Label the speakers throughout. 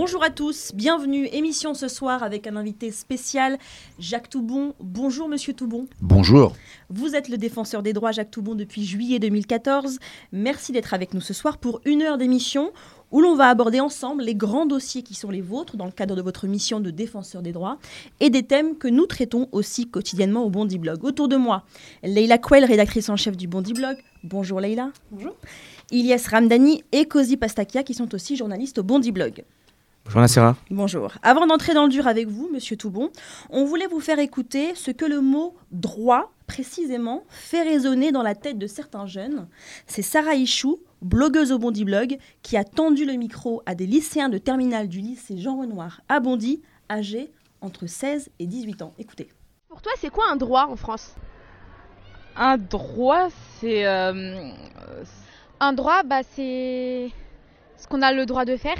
Speaker 1: Bonjour à tous, bienvenue. Émission ce soir avec un invité spécial, Jacques Toubon. Bonjour Monsieur Toubon.
Speaker 2: Bonjour.
Speaker 1: Vous êtes le défenseur des droits Jacques Toubon depuis juillet 2014. Merci d'être avec nous ce soir pour une heure d'émission où l'on va aborder ensemble les grands dossiers qui sont les vôtres dans le cadre de votre mission de défenseur des droits et des thèmes que nous traitons aussi quotidiennement au Bondi Blog. Autour de moi, Leïla Quell, rédactrice en chef du Bondi Blog. Bonjour Leïla.
Speaker 3: Bonjour.
Speaker 1: Ilyes Ramdani et Cozy Pastakia qui sont aussi journalistes au Bondi Blog.
Speaker 4: Bonjour Nassira.
Speaker 1: Bonjour. Avant d'entrer dans le dur avec vous, Monsieur Toubon, on voulait vous faire écouter ce que le mot droit, précisément, fait résonner dans la tête de certains jeunes. C'est Sarah Ichou, blogueuse au Bondy Blog, qui a tendu le micro à des lycéens de terminale du lycée Jean Renoir à Bondy, âgés entre 16 et 18 ans. Écoutez.
Speaker 3: Pour toi, c'est quoi un droit en France?
Speaker 5: Un droit, c'est... euh,
Speaker 3: Un droit, bah, c'est ce qu'on a le droit de faire.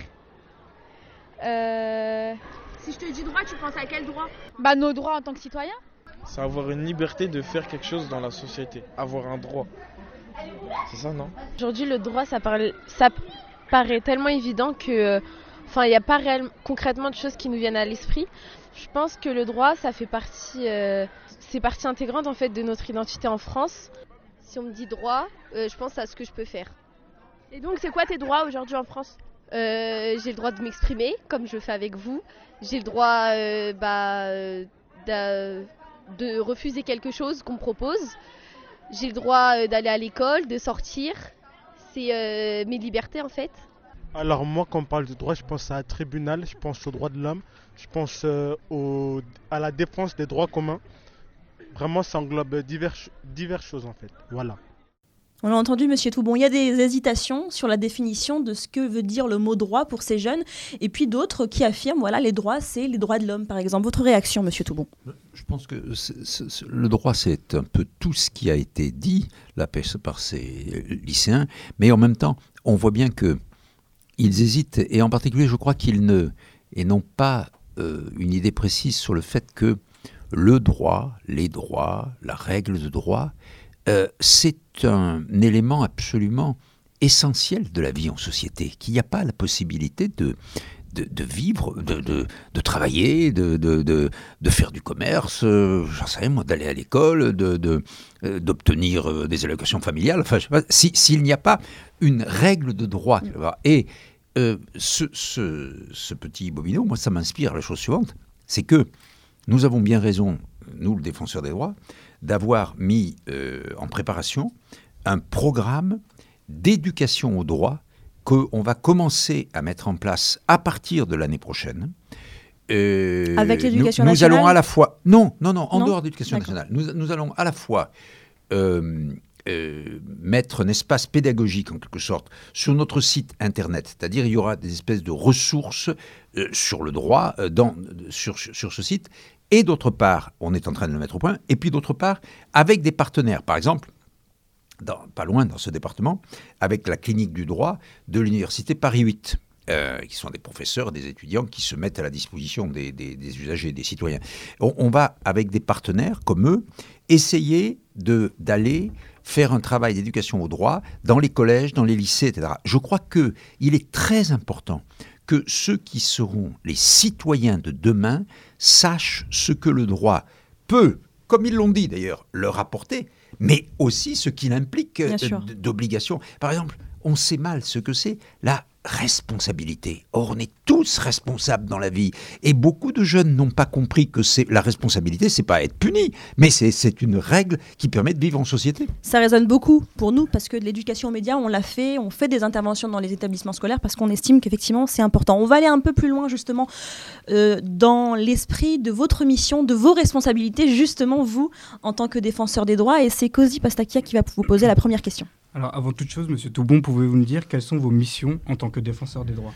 Speaker 3: Euh,
Speaker 6: Si je te dis droit, tu penses à quel droit?
Speaker 3: Bah, nos droits en tant que citoyens.
Speaker 7: C'est avoir une liberté de faire quelque chose dans la société, avoir un droit. C'est ça, non?
Speaker 5: Aujourd'hui, le droit, ça, parle- ça paraît tellement évident que... euh, Enfin, il n'y a pas réellement, concrètement de choses qui nous viennent à l'esprit. Je pense que le droit, ça fait partie... euh, c'est partie intégrante, en fait, de notre identité en France. Si on me dit droit, euh, je pense à ce que je peux faire.
Speaker 3: Et donc, c'est quoi tes droits aujourd'hui en France?
Speaker 5: Euh, j'ai le droit de m'exprimer, comme je fais avec vous. J'ai le droit euh, bah, euh, de refuser quelque chose qu'on me propose. J'ai le droit d'aller à l'école, de sortir. C'est mes libertés en fait.
Speaker 7: Alors moi, quand on parle de droit, je pense à un tribunal, je pense aux droits de l'homme, je pense à la défense des droits communs. Vraiment, ça englobe diverses choses en fait. Voilà.
Speaker 1: On l'a entendu, Monsieur Toubon, il y a des hésitations sur la définition de ce que veut dire le mot droit pour ces jeunes, et puis d'autres qui affirment, voilà, les droits, c'est les droits de l'homme, par exemple. Votre réaction, Monsieur Toubon?
Speaker 2: Je pense que le droit, c'est un peu tout ce qui a été dit la pêche par ces lycéens, mais en même temps, on voit bien que ils hésitent, et en particulier, je crois qu'ils ne et n'ont pas euh, une idée précise sur le fait que le droit, les droits, la règle de droit, euh, c'est un élément absolument essentiel de la vie en société, qu'il n'y a pas la possibilité de, de, de vivre, de, de, de travailler, de, de, de, de faire du commerce, euh, j'en sais moi, d'aller à l'école, de, de, euh, d'obtenir euh, des allocations familiales. Enfin, s'il n'y a pas une règle de droit, et ce, ce, ce petit bobino, moi, ça m'inspire la chose suivante, c'est que nous avons bien raison, nous, le défenseur des droits, d'avoir mis euh, en préparation un programme d'éducation au droit qu'on va commencer à mettre en place à partir de l'année prochaine. Euh,
Speaker 1: Avec l'éducation
Speaker 2: nous, nous
Speaker 1: nationale
Speaker 2: allons à la fois... Non, non, non, en
Speaker 1: Non
Speaker 2: dehors de l'éducation nationale. Nous, nous allons à la fois euh, euh, mettre un espace pédagogique, en quelque sorte, sur notre site Internet. C'est-à-dire il y aura des espèces de ressources sur le droit dans, sur, sur, sur ce site. Et d'autre part, on est en train de le mettre au point. Et puis d'autre part, avec des partenaires. Par exemple, pas loin dans ce département, avec la clinique du droit de l'université Paris 8. euh, qui sont des professeurs, des étudiants qui se mettent à la disposition des, usagers, des citoyens. On, on va, avec des partenaires comme eux, essayer d'aller faire un travail d'éducation au droit dans les collèges, dans les lycées, etc. Je crois qu'il est très important que ceux qui seront les citoyens de demain sachent ce que le droit peut, comme ils l'ont dit d'ailleurs, leur apporter, mais aussi ce qu'il implique euh,
Speaker 1: sûr.
Speaker 2: d- d'obligations. Par exemple, on sait mal ce que c'est la responsabilité. Or, on est tous responsables dans la vie. Et beaucoup de jeunes n'ont pas compris que c'est la responsabilité, c'est pas être puni, mais c'est- une règle qui permet de vivre en société.
Speaker 1: Ça résonne beaucoup pour nous parce que l'éducation aux médias, on l'a fait, on fait des interventions dans les établissements scolaires parce qu'on estime qu'effectivement c'est important. On va aller un peu plus loin justement euh, dans l'esprit de votre mission, de vos responsabilités, justement vous en tant que défenseur des droits. Et c'est Cozy Pastakia qui va vous poser la première question.
Speaker 4: Alors, avant toute chose, Monsieur Toubon, pouvez-vous nous dire quelles sont vos missions en tant que défenseur des droits?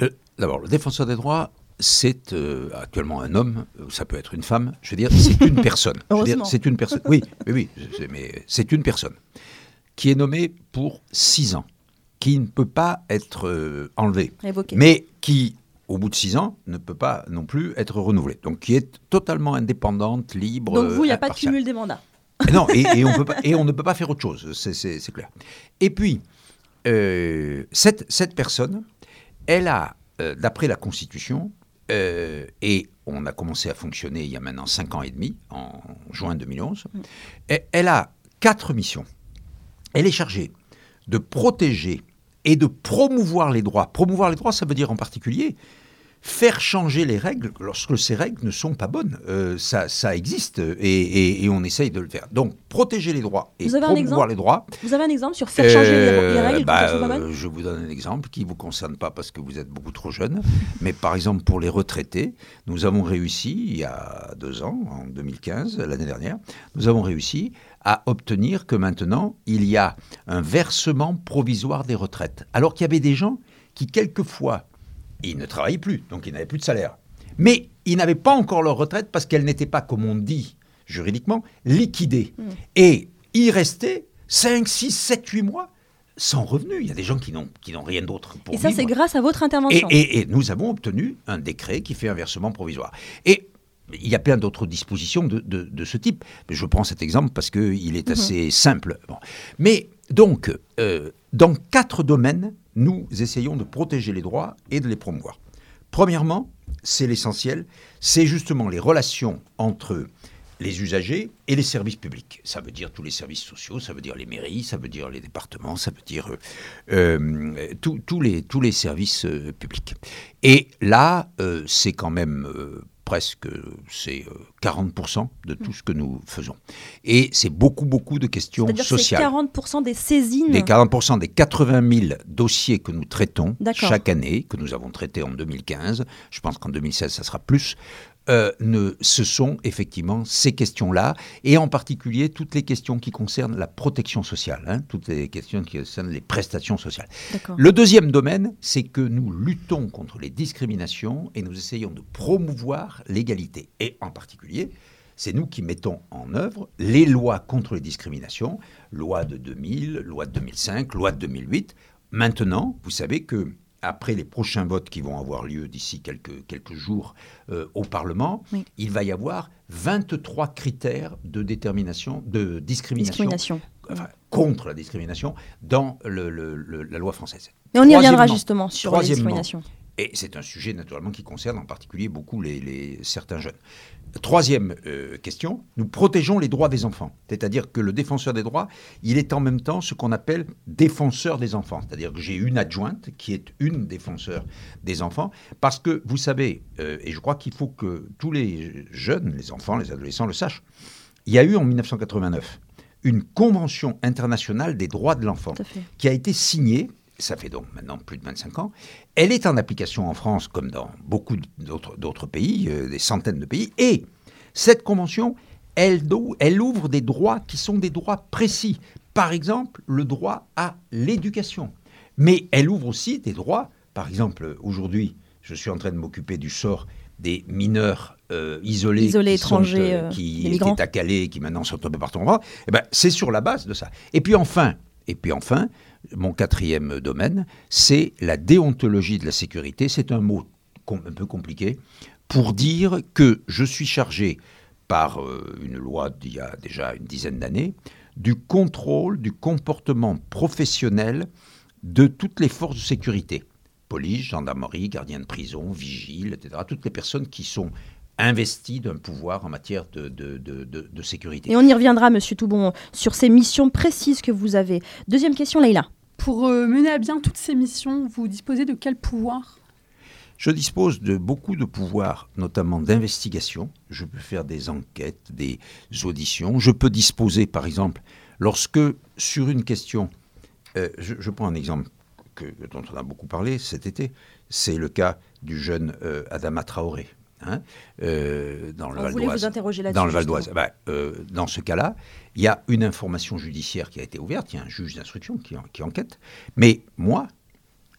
Speaker 2: Euh, D'abord, le défenseur des droits, c'est euh, actuellement un homme, ça peut être une femme, je veux dire, c'est une personne. C'est une personne. Oui, oui, oui, mais c'est une personne qui est nommée pour six ans, qui ne peut pas être euh, enlevée,
Speaker 1: Évoqué.
Speaker 2: mais qui, au bout de six ans, ne peut pas non plus être renouvelée. Donc, qui est totalement indépendante, libre.
Speaker 1: Donc vous, il n'y a pas de cumul des mandats.
Speaker 2: Non, et, et on peut pas- et on ne peut pas faire autre chose, c'est- clair. Et puis, euh, cette, cette personne, elle a euh, d'après la Constitution, euh, et on a commencé à fonctionner il y a maintenant 5 ans et demi, en juin 2011, et elle a quatre missions. Elle est chargée de protéger et de promouvoir les droits. Promouvoir les droits, ça veut dire en particulier faire changer les règles lorsque ces règles ne sont pas bonnes. Euh, ça, ça existe et, et- et on essaye de le faire. Donc, protéger les droits et
Speaker 1: Vous avez un
Speaker 2: promouvoir les droits.
Speaker 1: Vous avez un exemple sur faire changer les- les,
Speaker 2: Euh,
Speaker 1: règles
Speaker 2: bah,
Speaker 1: quand elles sont pas bonnes
Speaker 2: euh, Je vous donne un exemple qui ne vous concerne pas parce que vous êtes beaucoup trop jeune. mais par exemple, pour les retraités, nous avons réussi, il y a deux ans, en 2015, l'année dernière, nous avons réussi à obtenir que maintenant, il y a un versement provisoire des retraites. Alors qu'il y avait des gens qui, quelquefois, ils ne travaillaient plus, donc ils n'avaient plus de salaire. Mais ils n'avaient pas encore leur retraite parce qu'elle n'était pas, comme on dit juridiquement, liquidée. Et il restait 5, 6, 7, 8 mois sans revenu. Il y a des gens qui n'ont qui n'ont rien d'autre pour
Speaker 1: Et ça,
Speaker 2: vivre.
Speaker 1: c'est grâce à votre intervention.
Speaker 2: et- et nous avons obtenu un décret qui fait un versement provisoire. Et il y a plein d'autres dispositions de, de- de ce type. Je prends cet exemple parce qu'il est assez simple. Bon. Mais donc, euh, dans quatre domaines, nous essayons de protéger les droits et de les promouvoir. Premièrement, c'est l'essentiel, c'est justement les relations entre les usagers et les services publics. Ça veut dire tous les services sociaux, ça veut dire les mairies, ça veut dire les départements, ça veut dire euh, euh, tous- les, services euh, publics. Et là, c'est quand même presque c'est euh, 40% de tout ce que nous faisons. Et c'est beaucoup, beaucoup de questions
Speaker 1: C'est-à-dire que c'est
Speaker 2: sociales.
Speaker 1: 40% des saisines.
Speaker 2: Des 40% des 80 000 dossiers que nous traitons chaque année, que nous avons traités en 2015, je pense qu'en 2016 ça sera plus, euh, ne, ce sont effectivement ces questions-là, et en particulier toutes les questions qui concernent la protection sociale, hein, toutes les questions qui concernent les prestations sociales. Le deuxième domaine, c'est que nous luttons contre les discriminations et nous essayons de promouvoir l'égalité. Et en particulier, c'est nous qui mettons en œuvre les lois contre les discriminations, loi de 2000, loi de 2005, loi de 2008. Maintenant, vous savez que après les prochains votes qui vont avoir lieu d'ici quelques, quelques jours euh, au Parlement,
Speaker 1: Oui.
Speaker 2: il va y avoir 23 critères de détermination, de discrimination,
Speaker 1: Discrimination.
Speaker 2: enfin, contre la discrimination dans le- le- le- la loi française.
Speaker 1: Et on y reviendra justement sur
Speaker 2: troisièmement,
Speaker 1: discriminations.
Speaker 2: Et c'est un sujet naturellement qui concerne en particulier beaucoup les, les- certains jeunes. Troisième euh, question, nous protégeons les droits des enfants. C'est-à-dire que le défenseur des droits, il est en même temps ce qu'on appelle défenseur des enfants. C'est-à-dire que j'ai une adjointe qui est une défenseur des enfants. Parce que vous savez, euh, et je crois qu'il faut que tous les jeunes, les enfants, les adolescents le sachent, il y a eu en 1989 une convention internationale des droits de l'enfant qui a été signée, ça fait donc maintenant plus de 25 ans, elle est en application en France comme dans beaucoup d'autres pays, euh, des centaines de pays, et cette convention, elle, do- elle ouvre des droits qui sont des droits précis. Par exemple, le droit à l'éducation. Mais elle ouvre aussi des droits, par exemple, aujourd'hui, je suis en train de m'occuper du sort des mineurs euh, isolés,
Speaker 1: Isolés,
Speaker 2: qui
Speaker 1: étrangers,
Speaker 2: euh,
Speaker 1: euh,
Speaker 2: qui étaient à Calais, qui maintenant sont un peu partout en France. Eh ben, c'est sur la base de ça. Et puis enfin, et puis enfin, mon quatrième domaine, c'est la déontologie de la sécurité. C'est un mot un peu compliqué pour dire que je suis chargé par euh, une loi d'il y a déjà une dizaine d'années du contrôle du comportement professionnel de toutes les forces de sécurité. Police, gendarmerie, gardien de prison, vigile, etc. Toutes les personnes qui sont investies d'un pouvoir en matière de, de- de- de- de sécurité.
Speaker 1: Et on y reviendra, Monsieur Toubon, sur ces missions précises que vous avez. Deuxième question, Leïla.
Speaker 8: Pour euh, mener à bien toutes ces missions, vous disposez de quel pouvoir?
Speaker 2: Je dispose de beaucoup de pouvoirs, notamment d'investigation. Je peux faire des enquêtes, des auditions. Je peux disposer, par exemple, lorsque sur une question, euh, je, je prends un exemple que, dont on a beaucoup parlé cet été, c'est le cas du jeune euh, Adama Traoré. Hein, euh, dans le Val d'Oise.
Speaker 1: vous interroger là-dessus.
Speaker 2: Dans le Val d'Oise. Euh, dans ce cas-là, il y a une information judiciaire qui a été ouverte, il y a un juge d'instruction qui, en- qui enquête. Mais moi,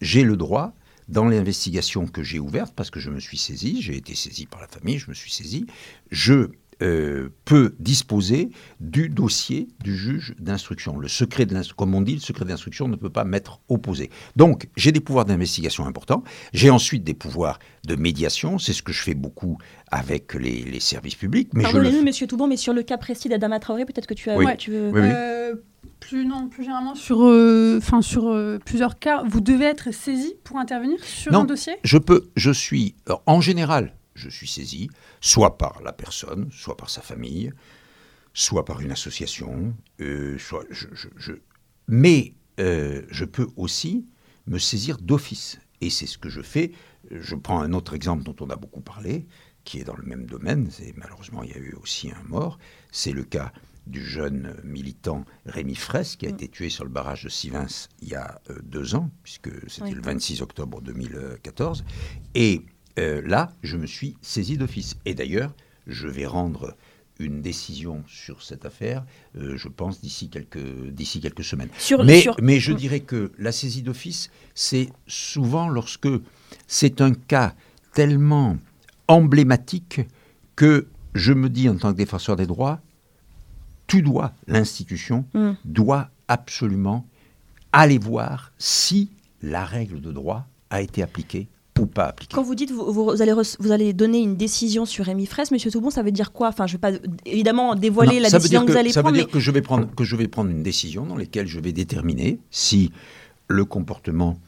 Speaker 2: j'ai le droit, dans les investigations que j'ai ouvertes, parce que je me suis saisi, j'ai été saisi par la famille, je me suis saisi, je euh, peux disposer du dossier du juge d'instruction. Le secret de l'instruction, comme on dit, le secret d'instruction ne peut pas m'être opposé. Donc, j'ai des pouvoirs d'investigation importants. J'ai ensuite des pouvoirs de médiation. C'est ce que je fais beaucoup avec les, les services publics. Mais je le
Speaker 1: Pardonnez-nous, Monsieur Toubon, mais sur le cas précis d'Adama Traoré, peut-être que tu as,
Speaker 2: Oui.
Speaker 1: tu veux.
Speaker 2: Oui, oui.
Speaker 8: Euh, Plus, non, plus généralement, sur, euh, enfin, sur euh, plusieurs cas, vous devez être saisi pour intervenir sur
Speaker 2: Non.
Speaker 8: un dossier?
Speaker 2: Je peux, je suis, alors, en général, je suis saisi, soit par la personne, soit par sa famille, soit par une association, euh, soit je, je- je- mais euh, je peux aussi me saisir d'office. Et c'est ce que je fais. Je prends un autre exemple dont on a beaucoup parlé, qui est dans le même domaine. C'est malheureusement il y a eu aussi un mort. C'est le cas du jeune militant Rémi Fraisse qui a été tué sur le barrage de Sivins il y a euh, deux ans, puisque c'était
Speaker 1: Oui.
Speaker 2: le 26 octobre 2014. Et euh, là, je me suis saisi d'office. Et d'ailleurs, je vais rendre une décision sur cette affaire, euh, je pense, d'ici quelques, d'ici quelques semaines.
Speaker 1: Sur,
Speaker 2: Mais,
Speaker 1: sur-
Speaker 2: mais je dirais que la saisie d'office, c'est souvent lorsque c'est un cas tellement emblématique que je me dis en tant que défenseur des droits, tu dois, l'institution,
Speaker 1: Mm.
Speaker 2: doit absolument aller voir si la règle de droit a été appliquée ou pas appliquée.
Speaker 1: Quand vous dites vous, vous allez vous allez donner une décision sur Rémi Fraisse, Monsieur Toubon, ça veut dire quoi? Enfin, je ne vais pas évidemment dévoiler
Speaker 2: Non,
Speaker 1: la
Speaker 2: ça veut
Speaker 1: décision que, vous allez
Speaker 2: ça
Speaker 1: prendre,
Speaker 2: veut
Speaker 1: mais
Speaker 2: dire que je vais prendre que je vais prendre une décision dans laquelle je vais déterminer si le comportement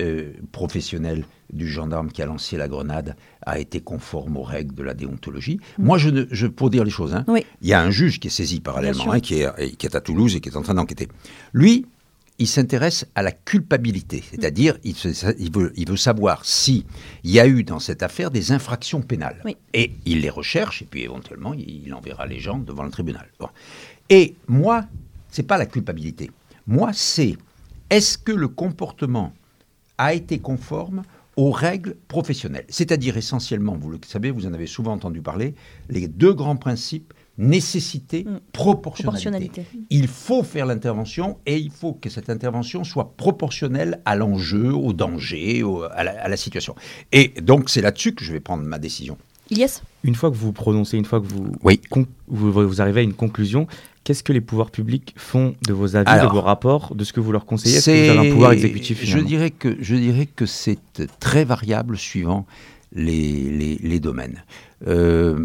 Speaker 2: euh, professionnel du gendarme qui a lancé la grenade a été conforme aux règles de la déontologie. Moi, je, ne, je pour dire les choses, hein,
Speaker 1: Mm. Oui.
Speaker 2: il y a un juge qui est saisi parallèlement, hein, qui, est, qui est à Toulouse et qui est en train d'enquêter. Lui, il s'intéresse à la culpabilité, c'est-à-dire il, veut, il veut savoir si il y a eu dans cette affaire des infractions pénales.
Speaker 1: Oui.
Speaker 2: Et il les recherche et puis éventuellement il, il enverra les gens devant le tribunal. Bon. Et moi, c'est pas la culpabilité. Moi, c'est est-ce que le comportement a été conforme aux règles professionnelles? C'est-à-dire essentiellement, vous le savez, vous en avez souvent entendu parler, les deux grands principes, nécessité,
Speaker 1: Mm.
Speaker 2: proportionnalité.
Speaker 1: proportionnalité.
Speaker 2: Il faut faire l'intervention et il faut que cette intervention soit proportionnelle à l'enjeu, au danger, au- à, la, à la situation. Et donc c'est là-dessus que je vais prendre ma décision.
Speaker 1: Ilyes
Speaker 9: Une fois que vous prononcez, une fois que vous,
Speaker 2: Oui.
Speaker 9: con- vous, vous arrivez à une conclusion, qu'est-ce que les pouvoirs publics font de vos avis,
Speaker 2: Alors,
Speaker 9: de vos rapports, de ce que vous leur conseillez? Est-ce que vous avez un pouvoir exécutif
Speaker 2: Je
Speaker 9: finalement?
Speaker 2: dirais que je dirais que c'est très variable suivant les, les, les domaines. Euh,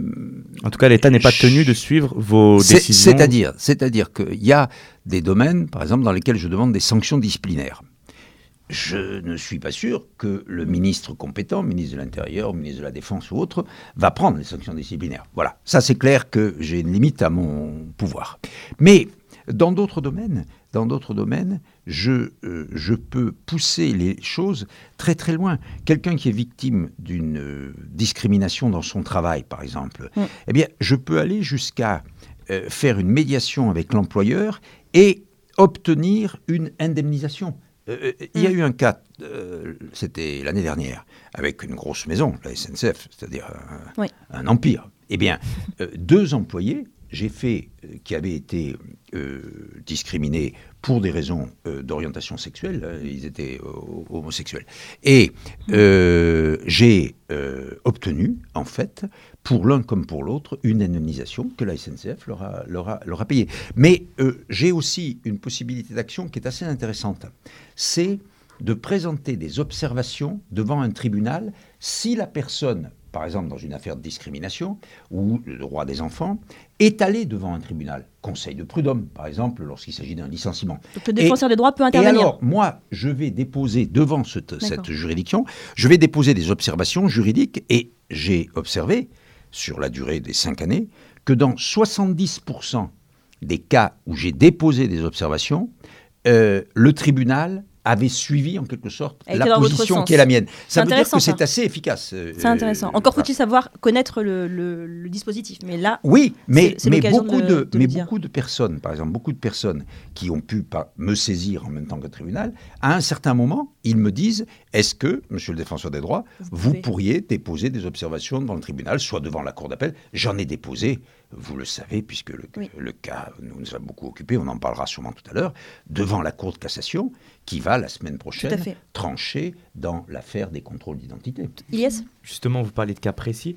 Speaker 9: En tout cas, l'État n'est pas tenu de suivre vos décisions.
Speaker 2: C'est-à-dire, c'est-à-dire qu'il y a des domaines, par exemple, dans lesquels je demande des sanctions disciplinaires. Je ne suis pas sûr que le ministre compétent, ministre de l'Intérieur, ministre de la Défense ou autre, va prendre les sanctions disciplinaires. Voilà, ça c'est clair que j'ai une limite à mon pouvoir. Mais dans d'autres domaines, dans d'autres domaines, je, euh, je peux pousser les choses très très loin. Quelqu'un qui est victime d'une euh, discrimination dans son travail, par exemple,
Speaker 1: Mm.
Speaker 2: eh bien, je peux aller jusqu'à euh, faire une médiation avec l'employeur et obtenir une indemnisation. Euh, il y a
Speaker 1: Mm.
Speaker 2: eu un cas, euh, c'était l'année dernière, avec une grosse maison, la SNCF, c'est-à-dire un,
Speaker 1: Oui.
Speaker 2: un empire. Eh bien, euh, deux employés, j'ai fait, euh, qui avaient été euh, discriminés pour des raisons euh, d'orientation sexuelle, euh, ils étaient homosexuels. Et euh, j'ai obtenu, en fait, pour l'un comme pour l'autre, une indemnisation que la SNCF leur a, leur a, leur a payée. Mais j'ai aussi une possibilité d'action qui est assez intéressante. C'est de présenter des observations devant un tribunal si la personne, par exemple dans une affaire de discrimination ou le droit des enfants, est allée devant un tribunal. Conseil de prud'homme, par exemple, lorsqu'il s'agit d'un licenciement.
Speaker 1: Donc le défenseur des droits peut
Speaker 2: Et
Speaker 1: intervenir.
Speaker 2: alors, moi, je vais déposer devant cette, juridiction, je vais déposer des observations juridiques et j'ai observé, sur la durée des cinq années, que dans 70% des cas où j'ai déposé des observations, euh, le tribunal avait suivi en quelque sorte la position qui est la mienne. Ça veut dire que c'est assez efficace. euh,
Speaker 1: C'est intéressant.
Speaker 2: euh,
Speaker 1: Encore faut-il savoir connaître le, le- le dispositif. Mais là,
Speaker 2: Oui, mais, beaucoup,
Speaker 1: de
Speaker 2: mais beaucoup de personnes, par exemple, beaucoup de personnes qui ont pu pas me saisir en même temps que le tribunal, à un certain moment, ils me disent est-ce que, monsieur le défenseur des droits,
Speaker 1: Vous
Speaker 2: pourriez déposer des observations devant le tribunal, soit devant la cour d'appel? J'en ai déposé, vous le savez, puisque le,
Speaker 1: Oui.
Speaker 2: le cas nous, nous a beaucoup occupé, on en parlera sûrement tout à l'heure, devant la cour de cassation, qui va la semaine prochaine trancher dans l'affaire des contrôles d'identité.
Speaker 1: Ilyes
Speaker 9: Justement, vous parlez de cas précis.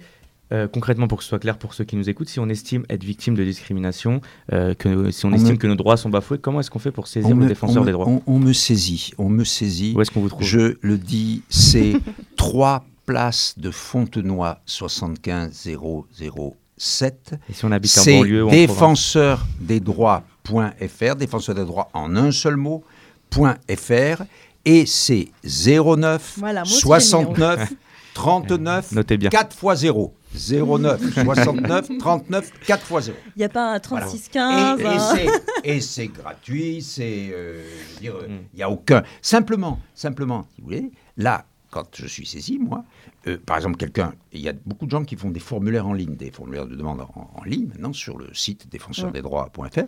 Speaker 9: Euh, concrètement, pour que ce soit clair pour ceux qui nous écoutent, si on estime être victime de discrimination, euh, que, si on,
Speaker 2: On
Speaker 9: estime
Speaker 2: me-
Speaker 9: que nos droits sont bafoués, comment est-ce qu'on fait pour saisir
Speaker 2: On
Speaker 9: le
Speaker 2: me-
Speaker 9: défenseur
Speaker 2: me-
Speaker 9: des droits?
Speaker 2: on- on me saisit, on me saisit.
Speaker 9: Où est-ce qu'on vous trouve?
Speaker 2: Je le dis, c'est 3 places de Fontenoy 75 007.
Speaker 9: Et si on habite en
Speaker 2: C'est
Speaker 9: banlieue ou en province
Speaker 2: défenseur des droits droits.fr, défenseur des droits en un seul mot, .fr, et c'est 09
Speaker 1: Voilà, moi aussi,
Speaker 2: 69 39
Speaker 9: Notez bien.
Speaker 2: 4 x 0. 09 69 39 4 x 0.
Speaker 1: Il n'y a pas un
Speaker 2: Voilà.
Speaker 1: 3615.
Speaker 2: Et, et c'est- et c'est gratuit, c'est, euh,
Speaker 9: Mm.
Speaker 2: il n'y a aucun. Simplement, simplement, si vous voulez, là, quand je suis saisi, moi, euh, par exemple, quelqu'un, il y a beaucoup de gens qui font des formulaires en ligne, des formulaires de demande en, en ligne, maintenant, sur le site défenseursdesdroits.fr.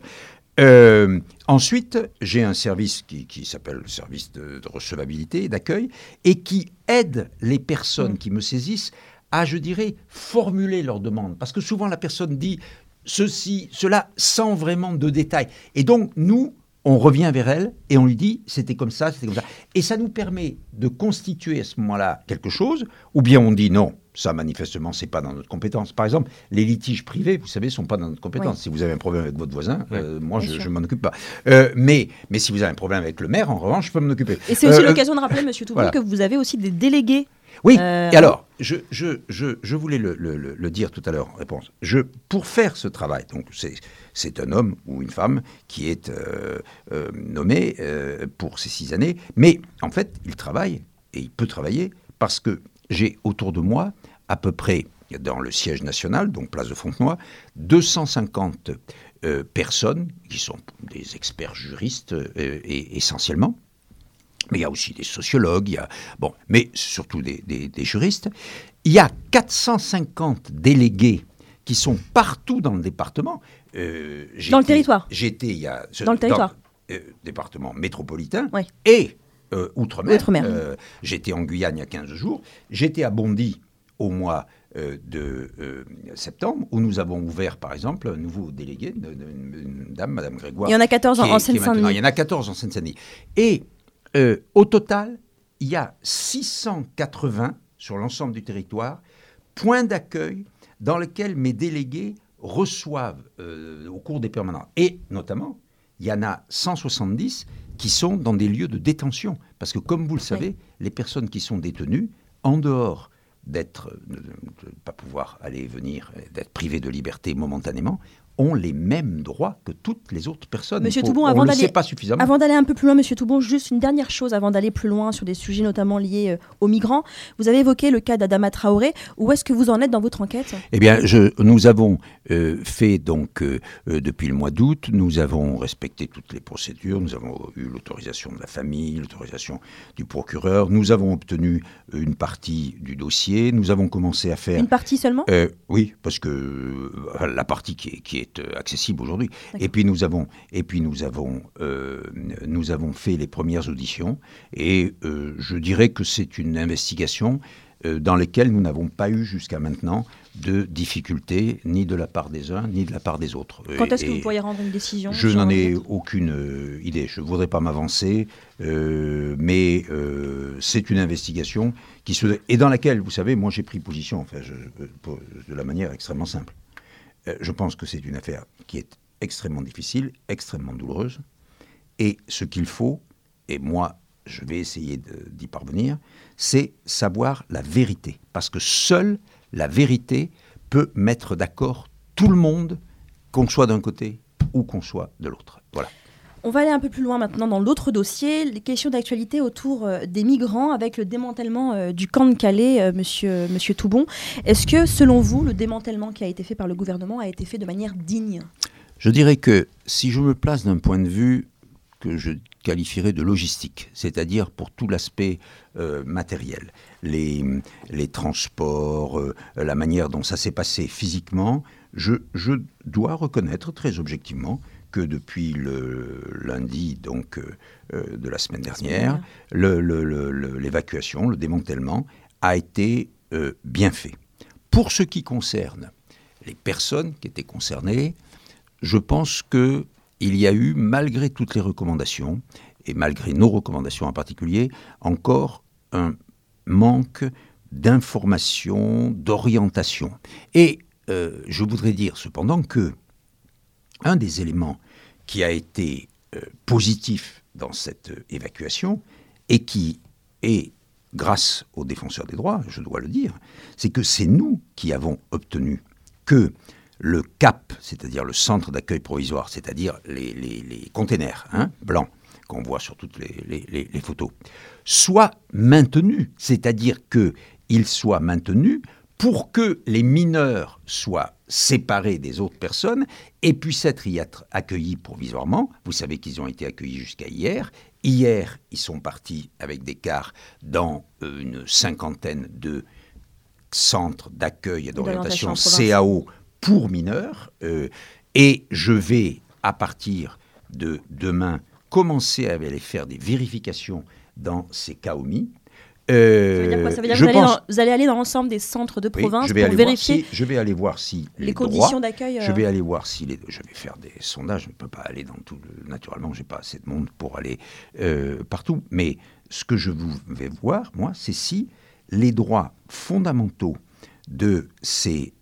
Speaker 2: Euh, ensuite, j'ai un service qui, qui s'appelle le service de, de recevabilité et d'accueil et qui aide les personnes qui me saisissent à, je dirais, formuler leurs demandes. Parce que souvent, la personne dit ceci, cela, sans vraiment de détails. Et donc, nous, on revient vers elle et on lui dit c'était comme ça, c'était comme ça. Et ça nous permet de constituer à ce moment-là quelque chose, ou bien on dit non, ça manifestement c'est pas dans notre compétence. Par exemple, les litiges privés, vous savez, sont pas dans notre compétence.
Speaker 1: Oui.
Speaker 2: Si vous avez un problème avec votre voisin, euh, moi
Speaker 1: Bien
Speaker 2: je, je m'en occupe pas. Euh, mais, mais si vous avez un problème avec le maire, en revanche, je peux m'en occuper.
Speaker 1: Et c'est aussi
Speaker 2: Euh,
Speaker 1: l'occasion de rappeler, Monsieur Toubon,
Speaker 2: voilà.
Speaker 1: que vous avez aussi des délégués.
Speaker 2: Oui,
Speaker 1: Euh,
Speaker 2: et alors, je, je, je, je voulais le, le- dire tout à l'heure en réponse. Je, pour faire ce travail, donc c'est, c'est un homme ou une femme qui est euh, euh, nommé euh, pour ces six années, mais en fait, il travaille, et il peut travailler, parce que j'ai autour de moi à peu près, dans le siège national, donc place de Fontenoy, 250 euh, personnes qui sont des experts juristes et, essentiellement, mais il y a aussi des sociologues, il y a, bon, mais surtout des, des- des juristes. Il y a 450 délégués qui sont partout dans le département. Euh,
Speaker 1: Dans le territoire.
Speaker 2: J'étais il y a
Speaker 1: Dans le territoire.
Speaker 2: euh, département métropolitain
Speaker 1: Oui.
Speaker 2: et euh, outre-mer.
Speaker 1: Outre-mer.
Speaker 2: Euh, J'étais en Guyane il y a 15 jours. J'étais à Bondy au mois de euh, septembre, où nous avons ouvert, par exemple, un nouveau délégué, une, une- une dame, Madame Grégoire.
Speaker 1: Il y en a 14 en- en Seine-Saint-Denis.
Speaker 2: Il y en a 14 en Seine-Saint-Denis. Et euh, au total, il y a 680 sur l'ensemble du territoire points d'accueil dans lesquels mes délégués reçoivent euh, au cours des permanents. Et notamment, il y en a 170 qui sont dans des lieux de détention. Parce que comme vous le savez, les personnes qui sont détenues, en dehors d'être, de ne pas pouvoir aller et venir, d'être privées de liberté momentanément, ont les mêmes droits que toutes les autres personnes.
Speaker 1: Monsieur
Speaker 2: faut-
Speaker 1: Toubon,
Speaker 2: on
Speaker 1: avant
Speaker 2: ne sait pas suffisamment.
Speaker 1: Avant d'aller un peu plus loin, Monsieur Toubon, juste une dernière chose avant d'aller plus loin sur des sujets notamment liés euh, aux migrants. Vous avez évoqué le cas d'Adama Traoré. Où est-ce que vous en êtes dans votre enquête?
Speaker 2: Eh bien, je, nous avons euh, fait donc euh, depuis le mois d'août, nous avons respecté toutes les procédures, nous avons eu l'autorisation de la famille, l'autorisation du procureur, nous avons obtenu une partie du dossier, nous avons commencé à faire
Speaker 1: Une partie seulement?
Speaker 2: Oui, parce que la partie qui est, qui est euh, accessible aujourd'hui. Et puis nous avons, et puis nous avons, euh, nous avons fait les premières auditions. Et euh, je dirais que c'est une investigation euh, dans laquelle nous n'avons pas eu jusqu'à maintenant de difficultés ni de la part des uns ni de la part des autres.
Speaker 1: Quand est-ce que vous pourriez rendre une décision
Speaker 2: je n'en ai aucune euh, idée. Je ne voudrais pas m'avancer, euh, mais euh, c'est une investigation qui se et dans laquelle, vous savez, moi j'ai pris position, enfin, je- je- pour- de la manière extrêmement simple. Euh, je pense que c'est une affaire qui est extrêmement difficile, extrêmement douloureuse, et ce qu'il faut, et moi je vais essayer d'y parvenir, c'est savoir la vérité, parce que seule la vérité peut mettre d'accord tout le monde, qu'on soit d'un côté ou qu'on soit de l'autre. Voilà.
Speaker 1: On va aller un peu plus loin maintenant dans l'autre dossier, les questions d'actualité autour euh, des migrants avec le démantèlement euh, du camp de Calais, euh, monsieur, monsieur Toubon. Est-ce que, selon vous, le démantèlement qui a été fait par le gouvernement a été fait de manière digne?
Speaker 2: Je dirais que si je me place d'un point de vue que je qualifierais de logistique, c'est-à-dire pour tout l'aspect matériel, les, les transports, la manière dont ça s'est passé physiquement, je, je dois reconnaître très objectivement que depuis le lundi donc euh, euh, de la semaine dernière, le- le- le- le- l'évacuation, le, démantèlement a été euh, bien fait. Pour ce qui concerne les personnes qui étaient concernées, je pense que il y a eu, malgré toutes les recommandations, et malgré nos recommandations en particulier, encore un manque d'information, d'orientation. Et euh, je voudrais dire cependant que un des éléments qui a été euh, positif dans cette euh, évacuation et qui est grâce aux défenseurs des droits, je dois le dire, c'est que c'est nous qui avons obtenu que le CAP, c'est-à-dire le centre d'accueil provisoire, c'est-à-dire les, containers hein, blancs qu'on voit sur toutes les, photos, soit maintenu, c'est-à-dire qu'il soit maintenu pour que les mineurs soient séparés des autres personnes et puissent être y être accueillis provisoirement. Vous savez qu'ils ont été accueillis jusqu'à hier. Hier, ils sont partis avec des cars dans euh, une cinquantaine de centres d'accueil et d'orientation CAO pour mineurs. Euh, et je vais, à partir de demain, commencer à aller faire des vérifications dans ces CAOMI
Speaker 1: euh, ça veut dire que vous, allez aller dans l'ensemble des centres de province pour vérifier.
Speaker 2: je vais aller voir si
Speaker 1: les, conditions d'accueil.
Speaker 2: Je vais euh, aller voir si les, je vais faire des sondages. Je ne peux pas aller dans tout. Le, naturellement, j'ai pas assez de monde pour aller euh, partout. Mais ce que je vais voir, moi, c'est si les droits fondamentaux de ces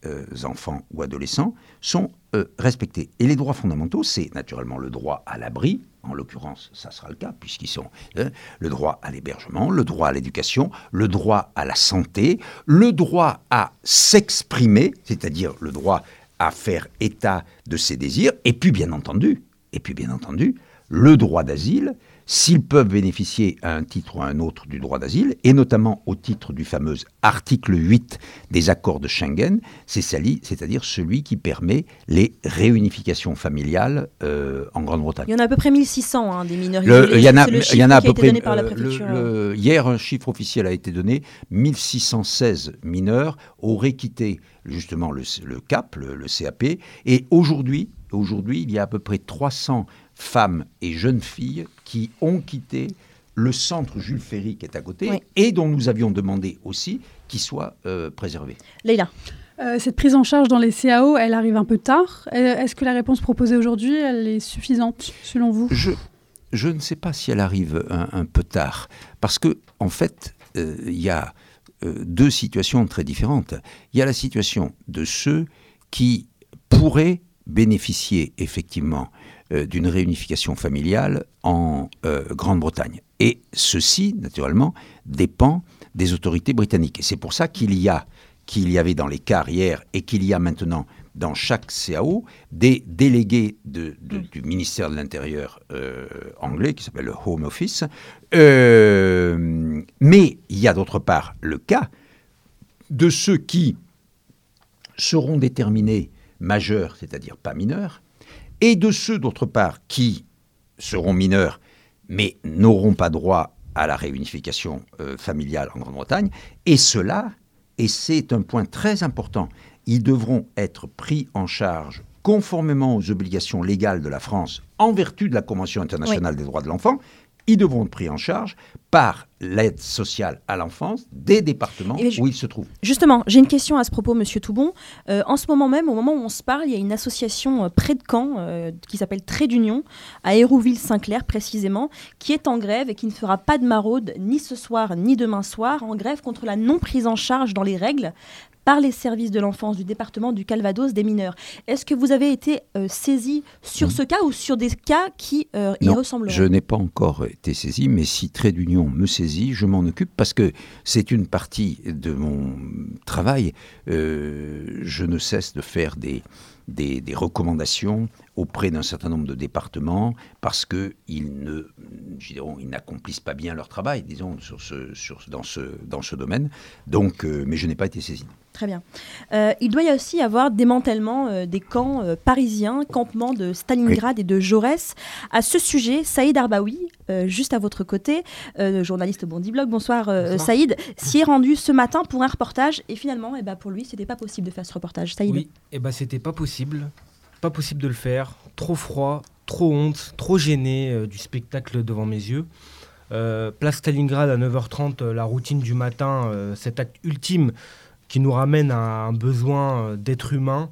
Speaker 2: enfants ou adolescents sont respectés. Et les droits fondamentaux, c'est naturellement le droit à l'abri, en l'occurrence, ça sera le cas, puisqu'ils sont hein, le droit à l'hébergement, le droit à l'éducation, le droit à la santé, le droit à s'exprimer, c'est-à-dire le droit à faire état de ses désirs, et puis bien entendu, et puis bien entendu, le droit d'asile, s'ils peuvent bénéficier à un titre ou à un autre du droit d'asile, et notamment au titre du fameux article 8 des accords de Schengen, c'est-à-dire celui qui permet les réunifications familiales euh, en Grande-Bretagne.
Speaker 1: Il y en a à peu près 1600 hein, des mineurs
Speaker 2: Il y en a, il y en a à peu près. Euh, hier, un chiffre officiel a été donné 1616 mineurs auraient quitté justement le, CAP, le, le CAP, et aujourd'hui, aujourd'hui, il y a à peu près 300 femmes et jeunes filles qui ont quitté le centre Jules Ferry qui est à côté et dont nous avions demandé aussi qu'il soit euh, préservé.
Speaker 1: Leïla
Speaker 8: euh, cette prise en charge dans les CAO, elle arrive un peu tard. Euh, est-ce que la réponse proposée aujourd'hui, elle est suffisante selon vous?
Speaker 2: Je, je ne sais pas si elle arrive un, peu tard, parce que en fait, il y a deux situations très différentes. Il y a la situation de ceux qui pourraient bénéficier effectivement euh, d'une réunification familiale en euh, Grande-Bretagne. Et ceci, naturellement, dépend des autorités britanniques. Et c'est pour ça qu'il y a, qu'il y avait dans les carrières et qu'il y a maintenant dans chaque CAO des délégués de, du ministère de l'Intérieur euh, anglais qui s'appelle le Home Office. mais il y a d'autre part le cas de ceux qui seront déterminés majeurs, c'est-à-dire pas mineurs, et de ceux, d'autre part, qui seront mineurs, mais n'auront pas droit à la réunification euh, familiale en Grande-Bretagne. Et cela, et c'est un point très important, ils devront être pris en charge conformément aux obligations légales de la France en vertu de la Convention internationale des droits de l'enfant, ils devront être pris en charge par l'aide sociale à l'enfance des départements où ils se trouvent.
Speaker 1: Justement, j'ai une question à ce propos, Monsieur Toubon. Euh, en ce moment même, au moment où on se parle, il y a une association euh, près de Caen euh, qui s'appelle Trait d'Union, à Hérouville-Saint-Clair précisément, qui est en grève et qui ne fera pas de maraude ni ce soir ni demain soir, en grève contre la non prise en charge dans les règles par les services de l'enfance du département du Calvados des mineurs. Est-ce que vous avez été euh, saisi sur ce cas ou sur des cas qui euh, y ressemblent
Speaker 2: Je n'ai pas encore été saisi, mais si Trait d'Union me saisit, je m'en occupe parce que c'est une partie de mon travail. Euh, je ne cesse de faire des, des, recommandations auprès d'un certain nombre de départements parce qu'ils ne, ils n'accomplissent pas bien leur travail, disons, sur ce, sur, dans, ce, dans ce domaine. Donc, mais je n'ai pas été saisi.
Speaker 1: Très bien. Euh, il doit y aussi avoir démantèlement euh, des camps euh, parisiens, campements de Stalingrad et de Jaurès. À ce sujet, Saïd Arbaoui, juste à votre côté, journaliste Bondiblog, bonsoir, bonsoir. Saïd, s'y est rendu ce matin pour un reportage et finalement, eh ben, pour lui, c'était pas possible de faire ce reportage. Saïd
Speaker 10: Oui, et eh ben, c'était pas possible. Pas possible de le faire. Trop froid, trop honte, trop gêné du spectacle devant mes yeux. place Stalingrad à 9h30, la routine du matin, cet acte ultime qui nous ramène à un besoin euh, d'être humain,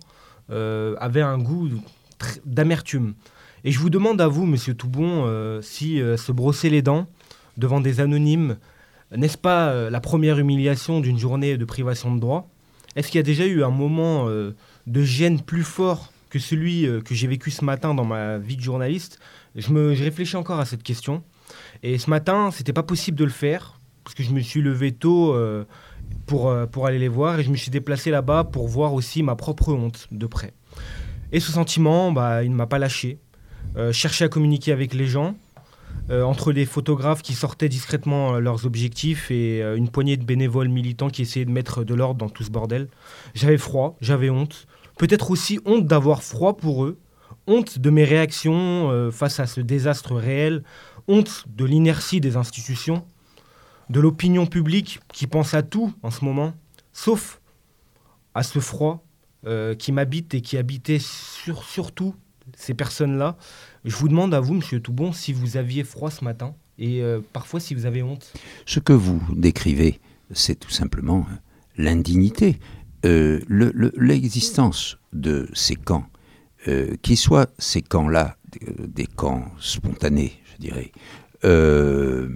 Speaker 10: euh, avait un goût d'amertume. Et je vous demande à vous, monsieur Toubon, euh, si se brosser les dents devant des anonymes, n'est-ce pas la première humiliation d'une journée de privation de droit? Est-ce qu'il y a déjà eu un moment de gêne plus fort que celui que j'ai vécu ce matin dans ma vie de journaliste je, me, je réfléchis encore à cette question. Et ce matin, c'était pas possible de le faire, parce que je me suis levé tôt pour, euh, pour aller les voir et je me suis déplacé là-bas pour voir aussi ma propre honte de près. Et ce sentiment, bah, il ne m'a pas lâché. Euh, chercher à communiquer avec les gens, euh, entre les photographes qui sortaient discrètement euh, leurs objectifs et euh, une poignée de bénévoles militants qui essayaient de mettre de l'ordre dans tout ce bordel. J'avais froid, j'avais honte. Peut-être aussi honte d'avoir froid pour eux, honte de mes réactions euh, face à ce désastre réel, honte de l'inertie des institutions, de l'opinion publique qui pense à tout en ce moment, sauf à ce froid euh, qui m'habite et qui habitait sur, surtout ces personnes-là. Je vous demande à vous, Monsieur Toubon, si vous aviez froid ce matin et euh, parfois si vous avez honte.
Speaker 2: Ce que vous décrivez, c'est tout simplement l'indignité, euh, le- le- l'existence de ces camps, euh, qui soient ces camps-là, euh, des camps spontanés, je dirais, euh,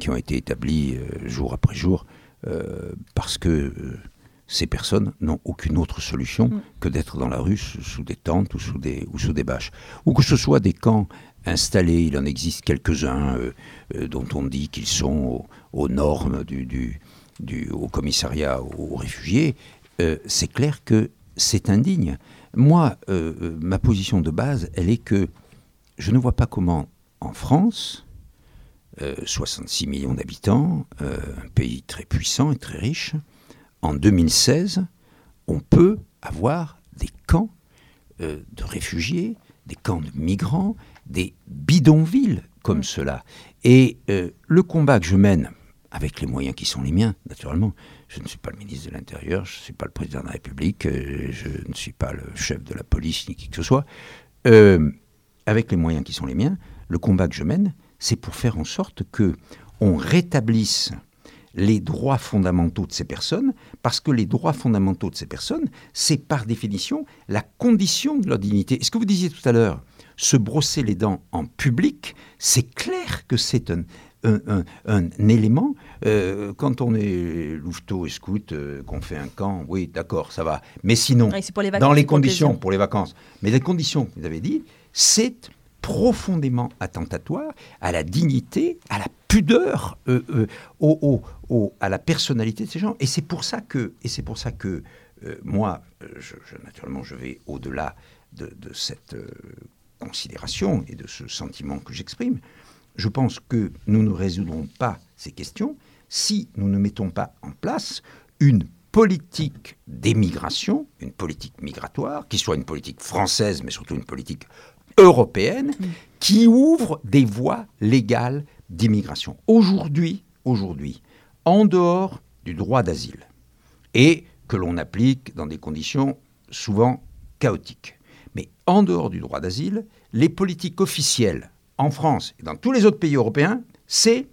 Speaker 2: qui ont été établis euh, jour après jour, euh, parce que euh, ces personnes n'ont aucune autre solution
Speaker 1: Mm.
Speaker 2: que d'être dans la rue sous, des tentes ou sous des, ou sous des bâches. Ou que ce soit des camps installés, il en existe quelques-uns euh, euh, dont on dit qu'ils sont aux, aux normes du, du, du- au commissariat aux réfugiés, euh, c'est clair que c'est indigne. Moi, euh, euh, ma position de base, elle est que je ne vois pas comment, en France, euh, 66 millions d'habitants, un pays très puissant et très riche, en 2016, on peut avoir des camps de réfugiés, des camps de migrants, des bidonvilles comme cela. Et euh, le combat que je mène, avec les moyens qui sont les miens, naturellement, je ne suis pas le ministre de l'Intérieur, je ne suis pas le président de la République, euh, je ne suis pas le chef de la police, ni qui que ce soit, euh, avec les moyens qui sont les miens, le combat que je mène, c'est pour faire en sorte que on rétablisse les droits fondamentaux de ces personnes, parce que les droits fondamentaux de ces personnes, c'est par définition la condition de leur dignité. Et ce que vous disiez tout à l'heure, se brosser les dents en public, c'est clair que c'est un, un, un- un élément. euh, quand on est louveteau et scout, euh, qu'on fait un camp, oui, d'accord, ça va. Mais sinon,
Speaker 1: Ouais, c'est pour les vacances,
Speaker 2: dans les
Speaker 1: pour
Speaker 2: conditions, pour les vacances, mais les conditions que vous avez dit, c'est profondément attentatoire à la dignité, à la pudeur, euh, euh, au- au- au- à la personnalité de ces gens. Et c'est pour ça que, et c'est pour ça que euh, moi, je, je- naturellement, je vais au-delà de, de cette considération et de ce sentiment que j'exprime. Je pense que nous ne résoudrons pas ces questions si nous ne mettons pas en place une politique d'émigration, une politique migratoire, qui soit une politique française, mais surtout une politique européenne, qui ouvre des voies légales d'immigration. Aujourd'hui, aujourd'hui, en dehors du droit d'asile, et que l'on applique dans des conditions souvent chaotiques. Mais en dehors du droit d'asile, les politiques officielles en France et dans tous les autres pays européens, c'est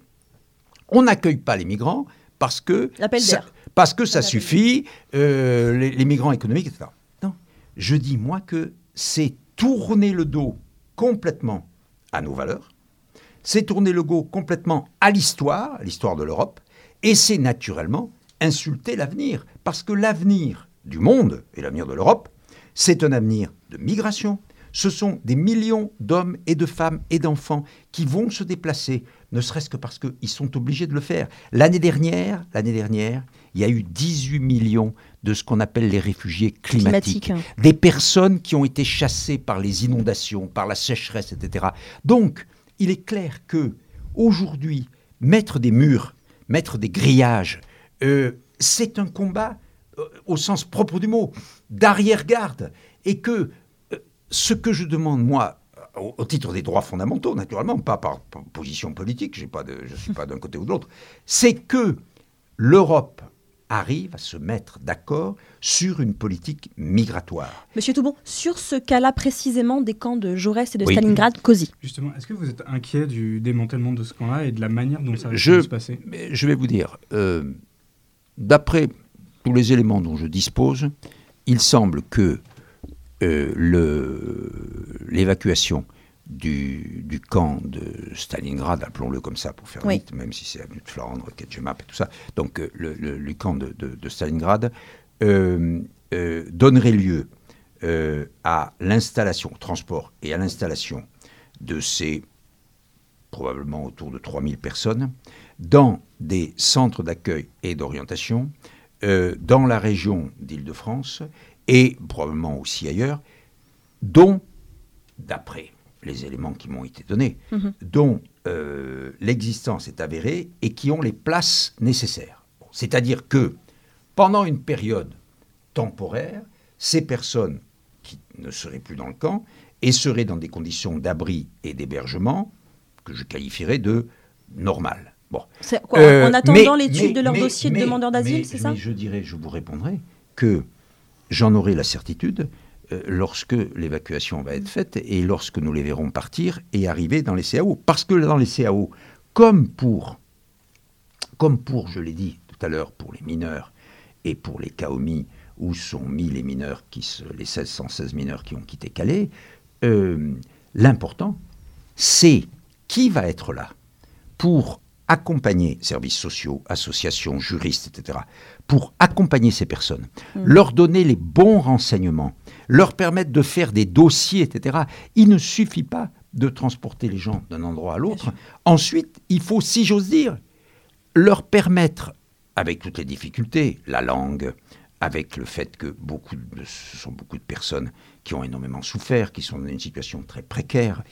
Speaker 2: on n'accueille pas les migrants parce que ça, parce que ça suffit, euh, les, les migrants économiques, etc. Non, je dis moi que c'est tourner le dos complètement à nos valeurs, c'est tourner le dos complètement à l'histoire, à l'histoire de l'Europe, et c'est naturellement insulter l'avenir, parce que l'avenir du monde et l'avenir de l'Europe, c'est un avenir de migration. Ce sont des millions d'hommes et de femmes et d'enfants qui vont se déplacer, ne serait-ce que parce qu'ils sont obligés de le faire. L'année dernière, l'année dernière, il y a eu 18 millions de ce qu'on appelle les réfugiés climatiques.
Speaker 1: Climatique.
Speaker 2: Des personnes qui ont été chassées par les inondations, par la sécheresse, etc. Donc, il est clair que aujourd'hui, mettre des murs, mettre des grillages, euh, c'est un combat euh, au sens propre du mot, d'arrière-garde, et que ce que je demande moi, au, au titre des droits fondamentaux, naturellement, pas par, par position politique, j'ai pas de, je ne suis pas d'un côté ou de l'autre, c'est que l'Europe arrive à se mettre d'accord sur une politique migratoire.
Speaker 1: Monsieur Toubon, sur ce cas-là précisément des camps de Jaurès et de
Speaker 2: Oui.
Speaker 1: Stalingrad, COSI.
Speaker 4: Justement, est-ce que vous êtes inquiet du démantèlement de ce camp-là et de la manière dont ça de se passer?
Speaker 2: Mais je vais vous dire, euh, d'après tous les éléments dont je dispose, il semble que euh, l'évacuation du, du camp de Stalingrad, appelons-le comme ça pour faire
Speaker 1: Oui.
Speaker 2: vite, même si c'est avenue de Flandre, Ketchemap et tout ça, donc euh, le, le- le camp de, de- de Stalingrad euh, donnerait lieu à l'installation, au transport et à l'installation de ces probablement autour de 3000 personnes, dans des centres d'accueil et d'orientation, dans la région d'Île-de-France et probablement aussi ailleurs, dont, d'après les éléments qui m'ont été donnés,
Speaker 1: Mhm.
Speaker 2: dont euh, l'existence est avérée et qui ont les places nécessaires. C'est-à-dire que pendant une période temporaire, ces personnes qui ne seraient plus dans le camp et seraient dans des conditions d'abri et d'hébergement que je qualifierais de normales. Bon.
Speaker 1: Quoi,
Speaker 2: Euh,
Speaker 1: en attendant l'étude de leur
Speaker 2: mais-
Speaker 1: dossier de demandeur d'asile, c'est ça
Speaker 2: mais je dirais, je vous répondrai que j'en aurai la certitude euh, lorsque l'évacuation va être faite et lorsque nous les verrons partir et arriver dans les CAO. Parce que dans les CAO, comme pour, comme pour, je l'ai dit tout à l'heure, pour les mineurs et pour les CAOMI, où sont mis les mineurs, qui se, les 1616 mineurs qui ont quitté Calais, euh, l'important, c'est qui va être là pour accompagner services sociaux, associations, juristes, etc., pour accompagner ces personnes, leur donner les bons renseignements, leur permettre de faire des dossiers, etc. Il ne suffit pas de transporter les gens d'un endroit à l'autre. Ensuite, il faut, si j'ose dire, leur permettre, avec toutes les difficultés, la langue, avec le fait que beaucoup de, ce sont beaucoup de personnes qui ont énormément souffert, qui sont dans une situation très précaire,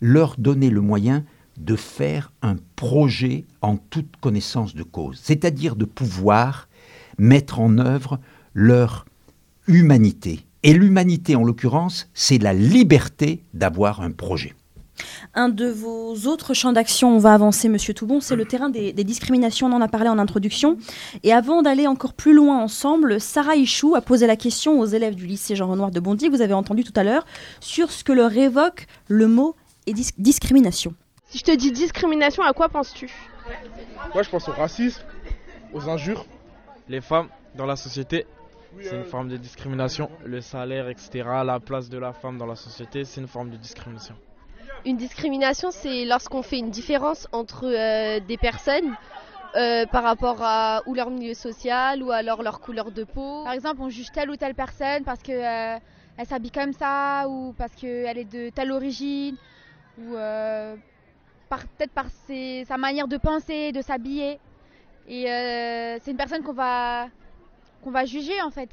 Speaker 2: leur donner le moyen de faire un projet en toute connaissance de cause, c'est-à-dire de pouvoir mettre en œuvre leur humanité. Et l'humanité, en l'occurrence, c'est la liberté d'avoir un projet.
Speaker 1: Un de vos autres champs d'action, on va avancer, Monsieur Toubon, c'est le terrain des, des discriminations. On en a parlé en introduction. Et avant d'aller encore plus loin ensemble, Sarah Ichou a posé la question aux élèves du lycée Jean Renoir de Bondy, vous avez entendu tout à l'heure, sur ce que leur évoque le mot et dis- discrimination.
Speaker 5: Si je te dis discrimination, à quoi penses-tu?
Speaker 11: Moi, je pense au racisme, aux injures. Les femmes dans la société, c'est une forme de discrimination. Le salaire, etc., la place de la femme dans la société, c'est une forme de discrimination.
Speaker 12: Une discrimination, c'est lorsqu'on fait une différence entre euh, des personnes euh, par rapport à ou leur milieu social ou alors leur couleur de peau.
Speaker 6: Par exemple, on juge telle ou telle personne parce que euh, elle s'habille comme ça ou parce qu'elle est de telle origine ou euh, par- peut-être par ses- sa manière de penser, de s'habiller. Et euh, c'est une personne qu'on va qu'on va juger en fait,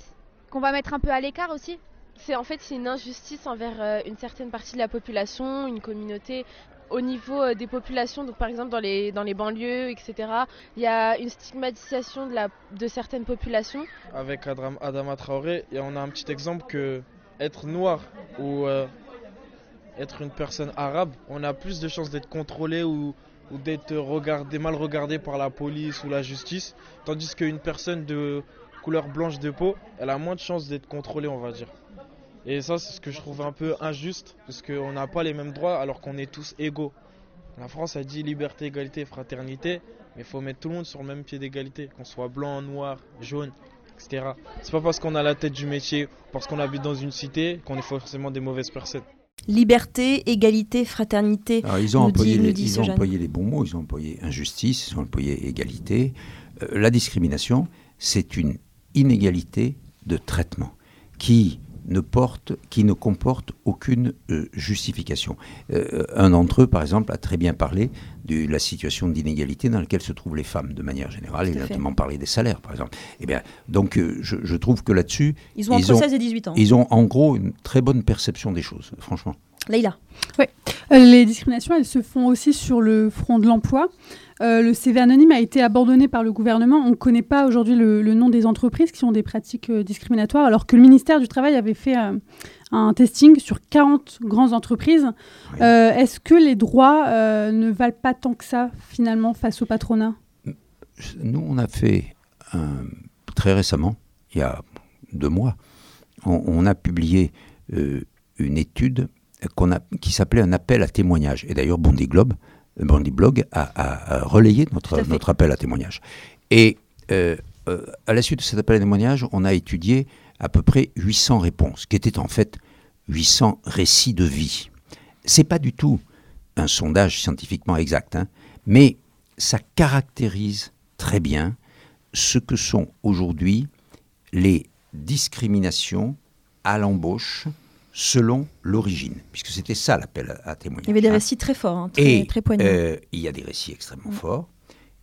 Speaker 6: qu'on va mettre un peu à l'écart aussi.
Speaker 5: C'est en fait c'est une injustice envers euh, une certaine partie de la population, une communauté. Au niveau euh, des populations, donc par exemple dans les, dans les banlieues, etc., il y a une stigmatisation de, la, de certaines populations.
Speaker 11: Avec Adram- Adama Traoré, et on a un petit exemple que être noir ou euh, être une personne arabe, on a plus de chances d'être contrôlé ou, ou d'être regardé, mal regardé par la police ou la justice, tandis qu'une personne de couleur blanche de peau, elle a moins de chances d'être contrôlée, on va dire. Et ça, c'est ce que je trouve un peu injuste, parce qu'on n'a pas les mêmes droits alors qu'on est tous égaux. La France a dit liberté, égalité, fraternité, mais il faut mettre tout le monde sur le même pied d'égalité, qu'on soit blanc, noir, jaune, etc. C'est pas parce qu'on a la tête du métier, parce qu'on habite dans une cité, qu'on est forcément des mauvaises personnes.
Speaker 1: Liberté, égalité, fraternité.
Speaker 2: Alors, ils ont,
Speaker 1: nous
Speaker 2: employé,
Speaker 1: dit- nous
Speaker 2: les,
Speaker 1: dit
Speaker 2: ils ont
Speaker 1: Sojane.
Speaker 2: employé les bons mots, ils ont employé injustice, ils ont employé égalité. Euh, la discrimination, c'est une inégalité de traitement qui ne porte, qui ne comporte aucune euh, justification. Euh, un d'entre eux, par exemple, a très bien parlé de la situation d'inégalité dans laquelle se trouvent les femmes, de manière générale. Il a notamment parlé des salaires, par exemple. Eh bien, donc, euh, je, je trouve que là-dessus,
Speaker 1: Ils ont entre 16 et 18 ans.
Speaker 2: Ils ont en gros une très bonne perception des choses, franchement.
Speaker 1: Leïla.
Speaker 8: Ouais. Euh, les discriminations, elles se font aussi sur le front de l'emploi. Euh, le CV anonyme a été abandonné par le gouvernement. On ne connaît pas aujourd'hui le, le nom des entreprises qui ont des pratiques euh, discriminatoires, alors que le ministère du Travail avait fait euh, un testing sur 40 grandes entreprises. Euh, Est-ce que les droits euh, ne valent pas tant que ça, finalement, face au patronat?
Speaker 2: Nous, on a fait un- très récemment, il y a deux mois, on, on a publié euh, une étude a, qui s'appelait un appel à témoignage. Et d'ailleurs, Bondi Globe, euh, Bondi Blog a, a- a relayé notre appel à témoignage. Et euh, euh, à la suite de cet appel à témoignage, on a étudié à peu près 800 réponses, qui étaient en fait 800 récits de vie. C'est pas du tout un sondage scientifiquement exact, hein, mais ça caractérise très bien ce que sont aujourd'hui les discriminations à l'embauche selon l'origine, puisque c'était ça l'appel à, à témoignage.
Speaker 1: Il y avait des
Speaker 2: hein.
Speaker 1: récits très forts, hein, très,
Speaker 2: Et
Speaker 1: très poignants.
Speaker 2: euh, il y a des récits extrêmement
Speaker 1: Mm.
Speaker 2: forts.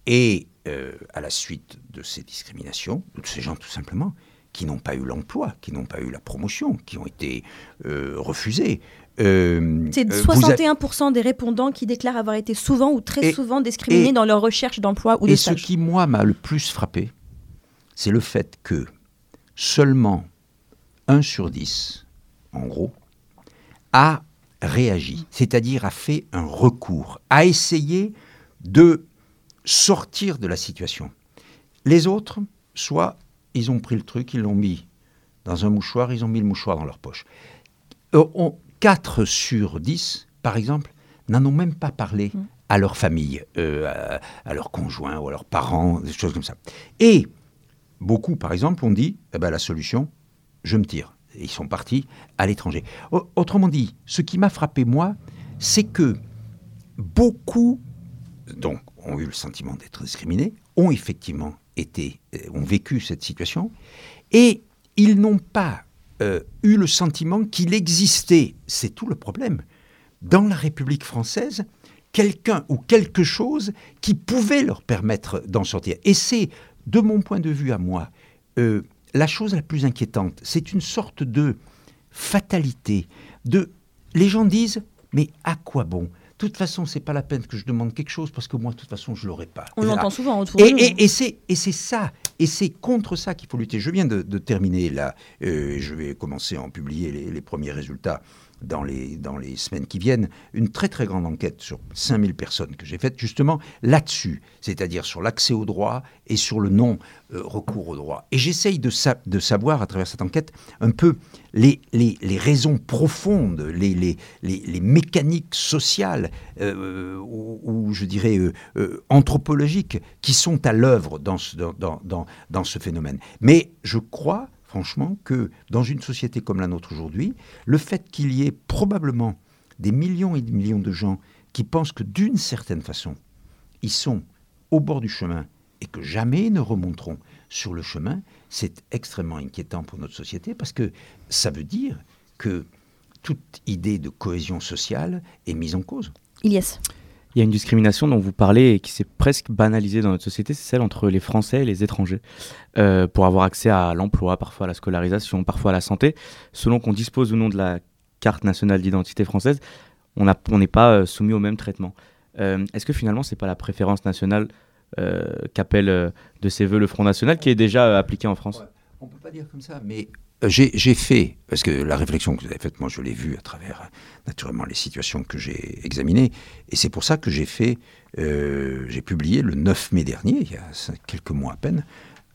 Speaker 2: Et euh, à la suite de ces discriminations, de ces gens tout simplement, qui n'ont pas eu l'emploi, qui n'ont pas eu la promotion, qui ont été euh, refusés.
Speaker 1: C'est
Speaker 2: euh, vous a-
Speaker 1: 61% des répondants qui déclarent avoir été souvent ou très
Speaker 2: Et-
Speaker 1: souvent discriminés
Speaker 2: et-
Speaker 1: dans leur recherche d'emploi ou de
Speaker 2: Et ce
Speaker 1: stage.
Speaker 2: qui, moi, m'a le plus frappé, c'est le fait que seulement 1 sur 10, en gros, a réagi, c'est-à-dire a fait un recours, a essayé de sortir de la situation. Les autres, soit ils ont pris le truc, ils l'ont mis dans un mouchoir, ils ont mis le mouchoir dans leur poche. Euh, on- 4 sur 10, par exemple, n'en ont même pas parlé à leur famille, euh, à, à leurs conjoints ou à leurs parents, des choses comme ça. Et beaucoup, par exemple, ont dit eh ben, la solution, je me tire. Ils sont partis à l'étranger. Au- Autrement dit, ce qui m'a frappé, moi, c'est que beaucoup, donc, ont eu le sentiment d'être discriminés, ont effectivement été, euh, ont vécu cette situation, et ils n'ont pas euh, eu le sentiment qu'il existait, c'est tout le problème, dans la République française, quelqu'un ou quelque chose qui pouvait leur permettre d'en sortir. Et c'est, de mon point de vue à moi, euh, la chose la plus inquiétante. C'est une sorte de fatalité. De, les gens disent, mais à quoi bon? De toute façon, c'est pas la peine que je demande quelque chose parce que moi, de toute façon, je l'aurai pas.
Speaker 1: On l'entend souvent autour
Speaker 2: Et,
Speaker 1: de nous.
Speaker 2: et- et c'est et c'est ça, et c'est contre ça qu'il faut lutter. Je viens de, de terminer là, euh, je vais commencer à en publier les, les premiers résultats dans les, dans les semaines qui viennent, une très très grande enquête sur 5000 personnes que j'ai faite justement là-dessus, c'est-à-dire sur l'accès au droit et sur le non-recours au droit. Et j'essaye de, de savoir à travers cette enquête un peu les, les, les raisons profondes, les, les, les, mécaniques sociales euh, ou, je dirais euh, euh, anthropologiques qui sont à l'œuvre dans, dans, dans, dans ce phénomène. Mais je crois franchement que dans une société comme la nôtre aujourd'hui, le fait qu'il y ait probablement des millions et des millions de gens qui pensent que d'une certaine façon, ils sont au bord du chemin et que jamais ne remonteront sur le chemin, c'est extrêmement inquiétant pour notre société parce que ça veut dire que toute idée de cohésion sociale est mise en cause.
Speaker 1: Ilyes.
Speaker 9: Il y a une discrimination dont vous parlez et qui s'est presque banalisée dans notre société, c'est celle entre les Français et les étrangers. Euh, pour avoir accès à l'emploi, parfois à la scolarisation, parfois à la santé, selon qu'on dispose ou non de la carte nationale d'identité française, on n'est pas euh, soumis au même traitement. Euh, Est-ce que finalement, c'est pas la préférence nationale qu'appelle de ses voeux le Front National qui est déjà appliquée en France?
Speaker 2: On peut pas dire comme ça, mais J'ai fait, parce que la réflexion que vous avez faite, moi je l'ai vue à travers naturellement les situations que j'ai examinées, et c'est pour ça que j'ai fait, euh, j'ai publié le 9 mai dernier, il y a quelques mois à peine,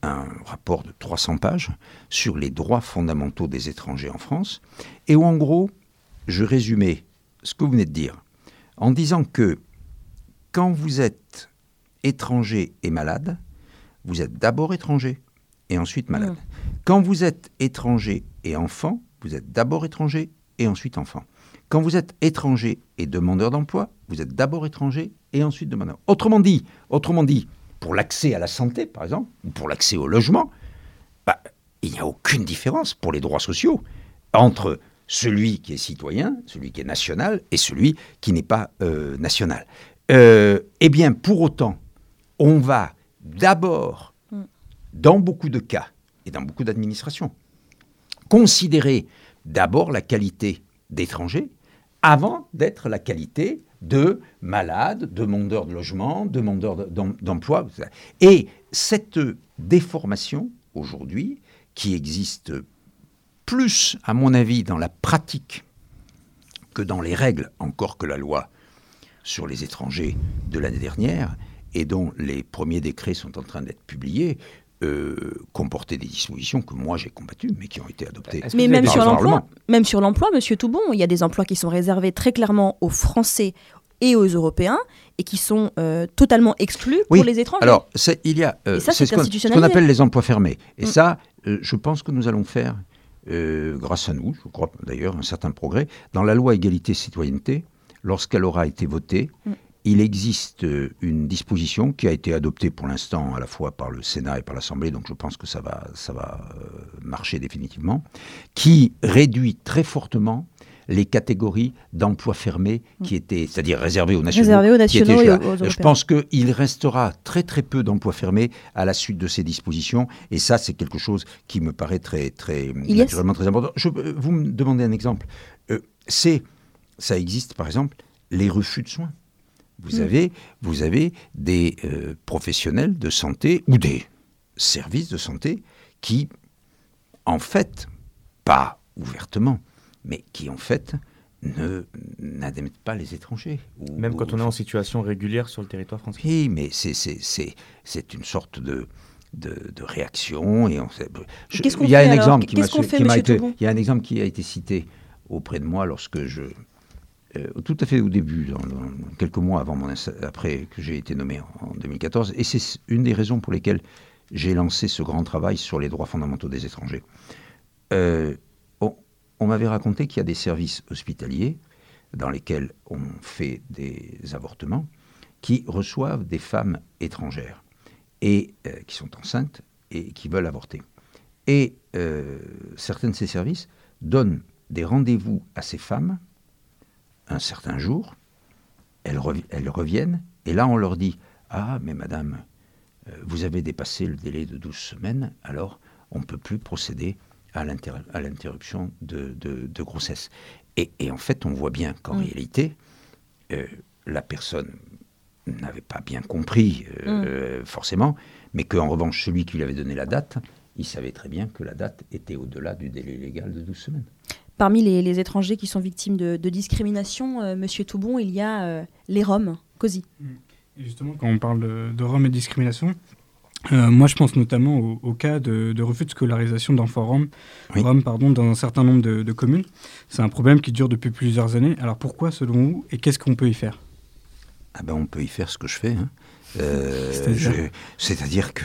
Speaker 2: un rapport de 300 pages sur les droits fondamentaux des étrangers en France, et où en gros, je résumais ce que vous venez de dire, en disant que quand vous êtes étranger et malade, vous êtes d'abord étranger et ensuite malade. Quand vous êtes étranger et enfant, vous êtes d'abord étranger et ensuite enfant. Quand vous êtes étranger et demandeur d'emploi, vous êtes d'abord étranger et ensuite demandeur. Autrement dit, autrement dit, pour l'accès à la santé, par exemple, ou pour l'accès au logement, bah, il n'y a aucune différence pour les droits sociaux entre celui qui est citoyen, celui qui est national et celui qui n'est pas euh, national. Euh, eh bien, pour autant, on va d'abord, dans beaucoup de cas dans beaucoup d'administrations, considérer d'abord la qualité d'étranger avant d'être la qualité de malade, demandeur de logement, demandeur de- d'em- d'emploi. Et cette déformation, aujourd'hui, qui existe plus, à mon avis, dans la pratique que dans les règles, encore que la loi sur les étrangers de l'année dernière, et dont les premiers décrets sont en train d'être publiés, euh, comportaient des dispositions que moi j'ai combattues, mais qui ont été adoptées.
Speaker 1: Mais même
Speaker 2: par
Speaker 1: sur
Speaker 2: le
Speaker 1: l'emploi, même sur l'emploi, Monsieur Toubon, il y a des emplois qui sont réservés très clairement aux Français et aux Européens et qui sont euh, totalement exclus pour les étrangers.
Speaker 2: Alors, c'est- il y a, euh,
Speaker 1: ça,
Speaker 2: c'est
Speaker 1: c'est
Speaker 2: ce qu'on appelle les emplois fermés. Et
Speaker 1: Mm.
Speaker 2: ça, euh, je pense que nous allons faire, grâce à nous, je crois d'ailleurs, un certain progrès. Dans la loi égalité-citoyenneté, lorsqu'elle aura été votée,
Speaker 1: Mm.
Speaker 2: Il existe euh, une disposition qui a été adoptée pour l'instant à la fois par le Sénat et par l'Assemblée, donc je pense que ça va, ça va euh, marcher définitivement, qui réduit très fortement les catégories d'emplois fermés qui étaient, c'est-à-dire réservés aux nationaux.
Speaker 1: Réservés aux nationaux et
Speaker 2: là.
Speaker 1: aux- aux
Speaker 2: Je pense qu'il restera très très peu d'emplois fermés à la suite de ces dispositions, et ça c'est quelque chose qui me paraît très très
Speaker 1: Ilyes
Speaker 2: naturellement très important. Je, euh, vous me demandez un exemple. Euh, c'est, ça existe par exemple les refus de soins. Vous
Speaker 1: Mm.
Speaker 2: avez, vous avez des euh, professionnels de santé ou des services de santé qui, en fait, pas ouvertement, mais qui en fait ne n'admettent pas les étrangers. Ou-
Speaker 9: Même quand
Speaker 2: ou-
Speaker 9: on est en situation régulière sur le territoire français.
Speaker 2: oui, mais c'est c'est- c'est- c'est une sorte de, de, de réaction. Et on sait- je-
Speaker 1: qu'est-ce qu'on
Speaker 2: il y a
Speaker 1: fait
Speaker 2: un
Speaker 1: alors?
Speaker 2: exemple qui m'a
Speaker 1: Qu'est-ce qu'on
Speaker 2: su-
Speaker 1: fait,
Speaker 2: qui m'a
Speaker 1: monsieur
Speaker 2: été-
Speaker 1: Toubon?
Speaker 2: Il y a un exemple qui a été cité auprès de moi lorsque je euh, tout à fait au début, quelques mois après que j'ai été nommé en, en 2014, et c'est une des raisons pour lesquelles j'ai lancé ce grand travail sur les droits fondamentaux des étrangers. Euh, on m'avait raconté qu'il y a des services hospitaliers dans lesquels on fait des avortements qui reçoivent des femmes étrangères et euh, qui sont enceintes et qui veulent avorter. Et euh, certains de ces services donnent des rendez-vous à ces femmes un certain jour, elles, revi- elles reviennent, et là on leur dit Ah, mais madame, euh, vous avez dépassé le délai de 12 semaines, alors on ne peut plus procéder à l'inter- à l'interruption de, de- de grossesse. Et, et en fait, on voit bien qu'en
Speaker 1: Mm.
Speaker 2: réalité, euh, la personne n'avait pas bien compris, euh, forcément, mais qu'en revanche, celui qui lui avait donné la date, il savait très bien que la date était au-delà du délai légal de 12 semaines.
Speaker 1: Parmi les, les étrangers qui sont victimes de, de discrimination, euh, Monsieur Toubon, il y a euh, les Roms. Cosy.
Speaker 4: Et justement, quand on parle de, de Roms et de discrimination, euh, moi je pense notamment au, au cas de, de refus de scolarisation d'enfants Roms,
Speaker 2: Oui.
Speaker 4: Roms pardon, dans un certain nombre de, de communes. C'est un problème qui dure depuis plusieurs années. Alors pourquoi selon vous et qu'est-ce qu'on peut y faire?
Speaker 2: Ah ben, on peut y faire ce que je fais. hein. Euh,
Speaker 4: C'est-à-dire
Speaker 2: que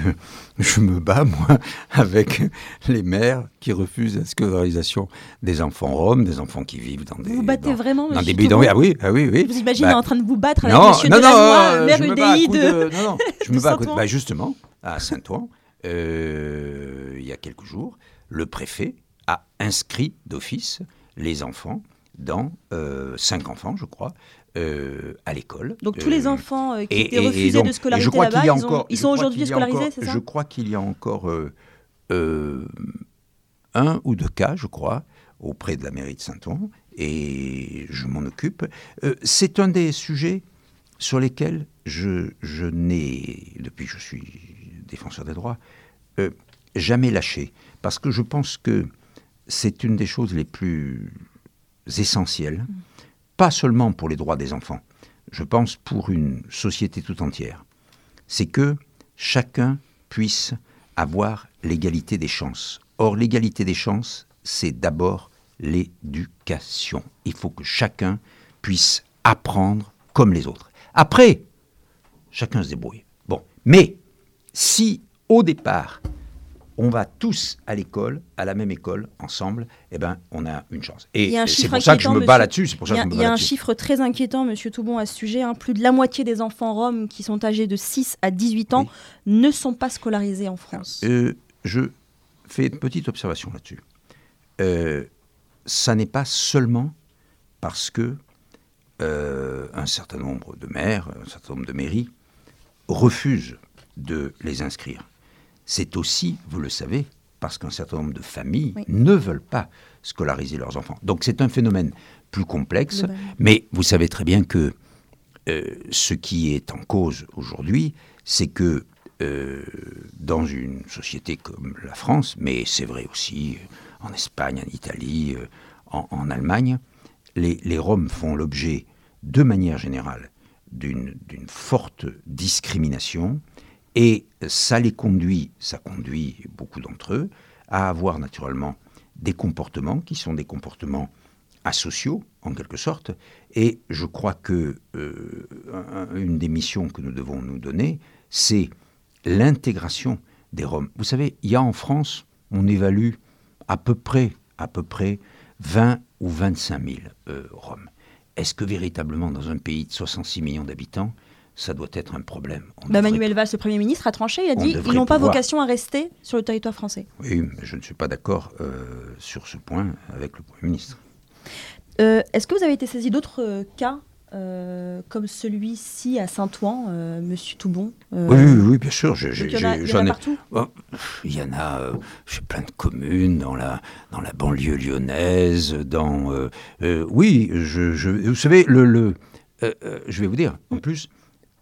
Speaker 2: je me bats, moi, avec les maires qui refusent la scolarisation des enfants roms, des enfants qui vivent dans des,
Speaker 1: Vous vous battez
Speaker 2: dans,
Speaker 1: vraiment,
Speaker 2: dans des bidonvilles.
Speaker 1: Toubon
Speaker 2: Ah oui, ah oui, oui.
Speaker 1: Vous imaginez
Speaker 2: Bah,
Speaker 1: en train de vous battre avec
Speaker 2: non,
Speaker 1: Monsieur
Speaker 2: non, non, euh, me bats à
Speaker 1: UDI de...
Speaker 2: de- non, non, je
Speaker 1: de
Speaker 2: me bats à coups de- bah, justement, à Saint-Ouen, euh, il y a quelques jours, le préfet a inscrit d'office les enfants dans euh, cinq enfants, je crois, euh, à l'école.
Speaker 1: Donc tous les
Speaker 2: Euh,
Speaker 1: enfants euh, qui
Speaker 2: et-
Speaker 1: étaient
Speaker 2: et- et
Speaker 1: refusés
Speaker 2: donc-
Speaker 1: de scolarité là-bas,
Speaker 2: a
Speaker 1: ils, ont-
Speaker 2: encore-
Speaker 1: ils sont aujourd'hui scolarisés, c'est ça
Speaker 2: Je crois qu'il y a encore un ou deux cas, je crois, auprès de la mairie de Saint-Ouen, et je m'en occupe. Euh, C'est un des sujets sur lesquels je, je n'ai, depuis que je suis défenseur des droits, euh, jamais lâché, parce que je pense que c'est une des choses les plus essentielles, pas seulement pour les droits des enfants, je pense pour une société tout entière, c'est que chacun puisse avoir l'égalité des chances. Or, l'égalité des chances, c'est d'abord l'éducation. Il faut que chacun puisse apprendre comme les autres. Après, chacun se débrouille. Bon, mais si au départ, on va tous à l'école, à la même école, ensemble, eh ben, on a une chance. Et c'est pour ça que je me bats là-dessus.
Speaker 1: Il y a, y un chiffre très inquiétant, Monsieur Toubon, à ce sujet. hein. Plus de la moitié des enfants roms qui sont âgés de 6 à 18 ans ne sont pas scolarisés en France.
Speaker 2: Euh, je fais une petite observation là-dessus. Euh, ça n'est pas seulement parce que euh, un certain nombre de maires, un certain nombre de mairies refusent de les inscrire. C'est aussi, vous le savez, parce qu'un certain nombre de familles
Speaker 1: Oui.
Speaker 2: ne veulent pas scolariser leurs enfants. Donc c'est un phénomène plus complexe, mais vous savez très bien que euh, ce qui est en cause aujourd'hui, c'est que euh, dans une société comme la France, mais c'est vrai aussi en Espagne, en Italie, euh, en, en Allemagne, les, les Roms font l'objet, de manière générale, d'une forte discrimination et ça les conduit, ça conduit beaucoup d'entre eux à avoir naturellement des comportements qui sont des comportements asociaux, en quelque sorte. Et je crois que euh, un- une des missions que nous devons nous donner, c'est l'intégration des Roms. Vous savez, il y a en France, on évalue à peu près, à peu près 20 ou 25 000 euh, Roms. Est-ce que véritablement, dans un pays de 66 millions d'habitants, ça doit être un problème
Speaker 1: Bah, Manuel Valls, le Premier ministre, a tranché. Il a dit
Speaker 2: devrait
Speaker 1: ils n'ont pas
Speaker 2: pouvoir-
Speaker 1: vocation à rester sur le territoire français.
Speaker 2: Oui, mais je ne suis pas d'accord euh, sur ce point avec le Premier ministre.
Speaker 1: Euh, Est-ce que vous avez été saisi d'autres euh, cas comme celui-ci à Saint-Ouen, Monsieur Toubon
Speaker 2: Oui, oui, oui, bien sûr.
Speaker 1: donc
Speaker 2: j'ai-
Speaker 1: il y en a- il y en a
Speaker 2: j'en ai-
Speaker 1: partout?
Speaker 2: Oh, Il y en a chez plein de communes, dans la, dans la banlieue lyonnaise, dans... oui, je, je- vous savez, le, le, je vais vous dire, en plus,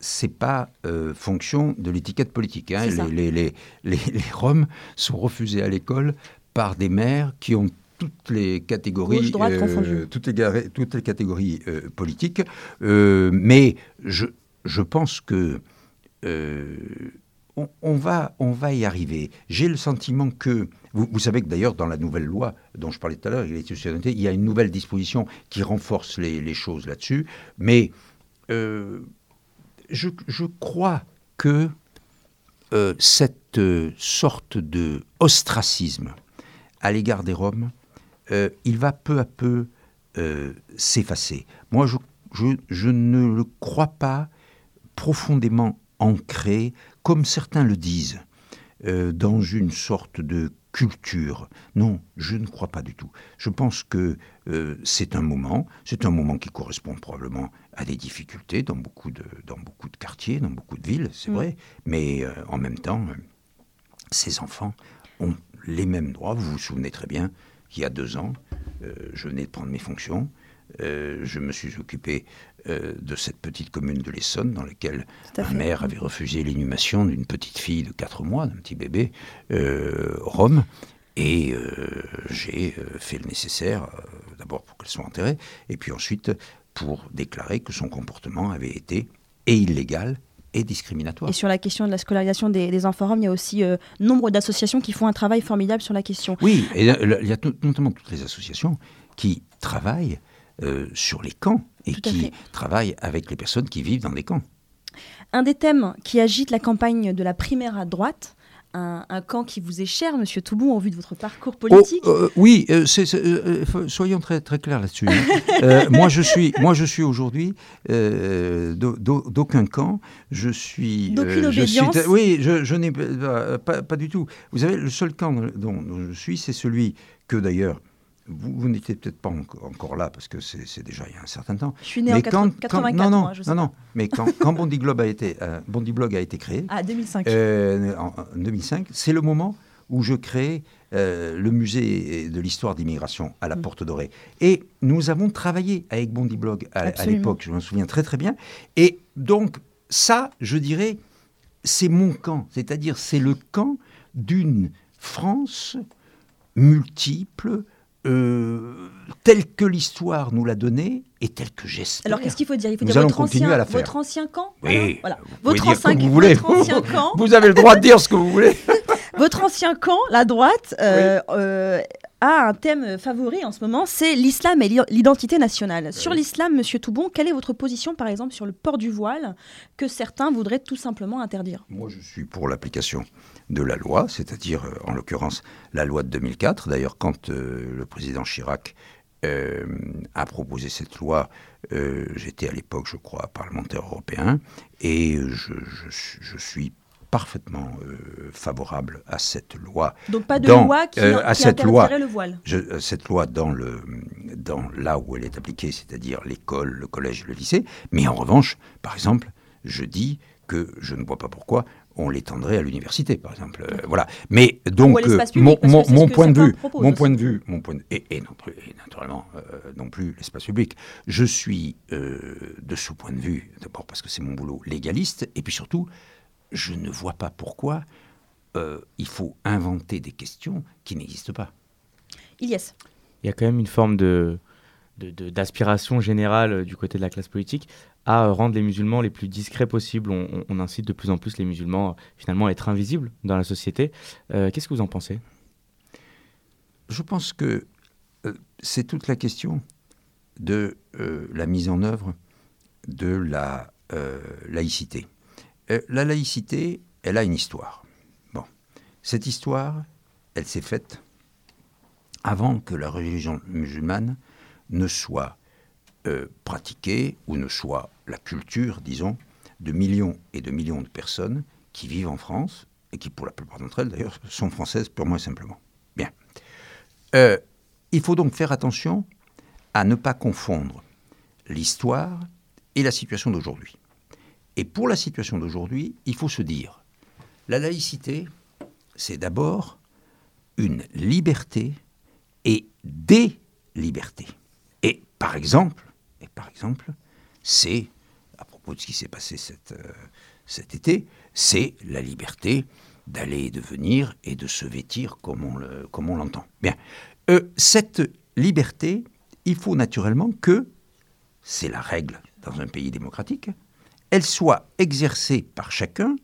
Speaker 2: c'est pas euh, fonction de l'étiquette politique. hein. Les, les, les, les, les Roms sont refusés à l'école par des maires qui ont toutes les catégories,
Speaker 1: droite confondues.
Speaker 2: toutes les, garé- toutes les catégories euh, politiques. Euh, mais je, je pense que euh, on, on va, on va y arriver. J'ai le sentiment que, vous, vous savez que d'ailleurs dans la nouvelle loi dont je parlais tout à l'heure, il, il y a une nouvelle disposition qui renforce les, les choses là-dessus, mais euh, je, crois que euh, cette euh, sorte de ostracisme à l'égard des Roms, euh, il va peu à peu s'effacer. Moi, je, ne le crois pas profondément ancré, comme certains le disent, dans une sorte de culture. Non, je ne crois pas du tout. Je pense que c'est un moment, c'est un moment qui correspond probablement à des difficultés dans beaucoup de, dans beaucoup de quartiers, dans beaucoup de villes, c'est
Speaker 1: Mm.
Speaker 2: vrai, mais euh, en même temps, euh, ces enfants ont les mêmes droits. Vous vous souvenez très bien qu'il y a deux ans, euh, je venais de prendre mes fonctions. je me suis occupé de cette petite commune de l'Essonne dans laquelle ma
Speaker 1: fait.
Speaker 2: mère avait refusé l'inhumation d'une petite fille de 4 mois, d'un petit bébé rome. Et j'ai fait le nécessaire, d'abord pour qu'elle soit enterrée, et puis ensuite pour déclarer que son comportement avait été et illégal et discriminatoire.
Speaker 1: Et sur la question de la scolarisation des, des enfants roms, il y a aussi euh, nombre d'associations qui font un travail formidable sur la question.
Speaker 2: Oui, et là, il y a tout- notamment toutes les associations qui travaillent euh, sur les camps et qui
Speaker 1: fait.
Speaker 2: travaillent avec les personnes qui vivent dans des camps.
Speaker 1: Un des thèmes qui agite la campagne de la primaire à droite, un, un camp qui vous est cher, Monsieur Toubon, au vu de votre parcours politique?
Speaker 2: Oh, euh, oui, euh, euh, soyons très, très clairs là-dessus. hein. Moi, je suis, moi, je suis aujourd'hui d'au- d'au- d'aucun camp. Je suis.
Speaker 1: D'aucune
Speaker 2: je suis-
Speaker 1: obédience.
Speaker 2: oui, je, je n'ai pas, pas du tout. Vous savez, le seul camp dont, dont je suis, c'est celui que d'ailleurs. Vous, vous n'étiez peut-être pas enco- encore là parce que c'est déjà il y a un certain temps.
Speaker 1: Je suis né en
Speaker 2: Mais
Speaker 1: 80 84,
Speaker 2: non, non,
Speaker 1: moi, je sais
Speaker 2: non,
Speaker 1: pas.
Speaker 2: non. Mais quand, quand Bondi Globe a été, euh, Bondi Blog a été créé,
Speaker 1: Ah, 2005.
Speaker 2: euh, en, en 2005, c'est le moment où je crée euh, le musée de l'histoire d'immigration à la
Speaker 1: Mm.
Speaker 2: Porte Dorée. Et nous avons travaillé avec Bondi Blog à, l'époque, je m'en souviens très très bien. Et donc ça, je dirais, c'est mon camp, c'est-à-dire c'est le camp d'une France multiple, euh, telle que l'histoire nous l'a donnée et telle que j'espère.
Speaker 1: Alors qu'est-ce qu'il faut dire? Il faut
Speaker 2: Nous
Speaker 1: dire votre
Speaker 2: continuer
Speaker 1: ancien,
Speaker 2: à la faire.
Speaker 1: votre ancien camp?
Speaker 2: Oui,
Speaker 1: voilà.
Speaker 2: vous pouvez
Speaker 1: Votre,
Speaker 2: dire
Speaker 1: ancien,
Speaker 2: vous voulez.
Speaker 1: votre ancien camp.
Speaker 2: Vous avez le droit de dire ce que vous voulez.
Speaker 1: Votre ancien camp, la droite, euh, euh, a un thème favori en ce moment, c'est l'islam et l'i- l'identité nationale. Sur l'islam, Monsieur Toubon, quelle est votre position, par exemple, sur le port du voile que certains voudraient tout simplement interdire?
Speaker 2: Moi, je suis pour l'application de la loi, c'est-à-dire, euh, en l'occurrence, la loi de 2004. D'ailleurs, quand euh, le président Chirac euh, a proposé cette loi, euh, j'étais à l'époque, je crois, parlementaire européen, et je, je suis- je suis parfaitement euh, favorable à cette loi.
Speaker 1: Donc pas de
Speaker 2: Dans,
Speaker 1: loi qui,
Speaker 2: euh, à
Speaker 1: qui
Speaker 2: cette loi,
Speaker 1: le voile?
Speaker 2: je- cette loi dans, le, dans là où elle est appliquée, c'est-à-dire l'école, le collège, le lycée. Mais en revanche, par exemple, je dis que je ne vois pas pourquoi on l'étendrait à l'université, par exemple. Euh, voilà. Mais donc, euh,
Speaker 1: public,
Speaker 2: mon, point de vue, mon point de vue, mon point de- et, et non plus, et naturellement, euh, non plus l'espace public. Je suis euh, de ce point de vue, d'abord parce que c'est mon boulot légaliste, et puis surtout, je ne vois pas pourquoi euh, il faut inventer des questions qui n'existent pas.
Speaker 1: Ilyes.
Speaker 9: il y a quand même une forme de d'aspiration générale du côté de la classe politique à euh, rendre les musulmans les plus discrets possibles. On, incite de plus en plus les musulmans euh, finalement à être invisibles dans la société. Euh, Qu'est-ce que vous en pensez?
Speaker 2: Je pense que c'est toute la question de la mise en œuvre de la laïcité. La laïcité, elle a une histoire. Bon, cette histoire, elle s'est faite avant que la religion musulmane ne soit euh, pratiquée ou ne soit la culture, disons, de millions et de millions de personnes qui vivent en France et qui, pour la plupart d'entre elles d'ailleurs, sont françaises purement et simplement. Bien. Euh, il faut donc faire attention à ne pas confondre l'histoire et la situation d'aujourd'hui. Et pour la situation d'aujourd'hui, il faut se dire, la laïcité, c'est d'abord une liberté et des libertés. Et par exemple, par exemple, c'est, à propos de ce qui s'est passé cet, euh, cet été, c'est la liberté d'aller et de venir et de se vêtir comme on, le, comme on l'entend. Bien. Euh, cette liberté, il faut naturellement que, c'est la règle dans un pays démocratique, elle soit exercée par chacun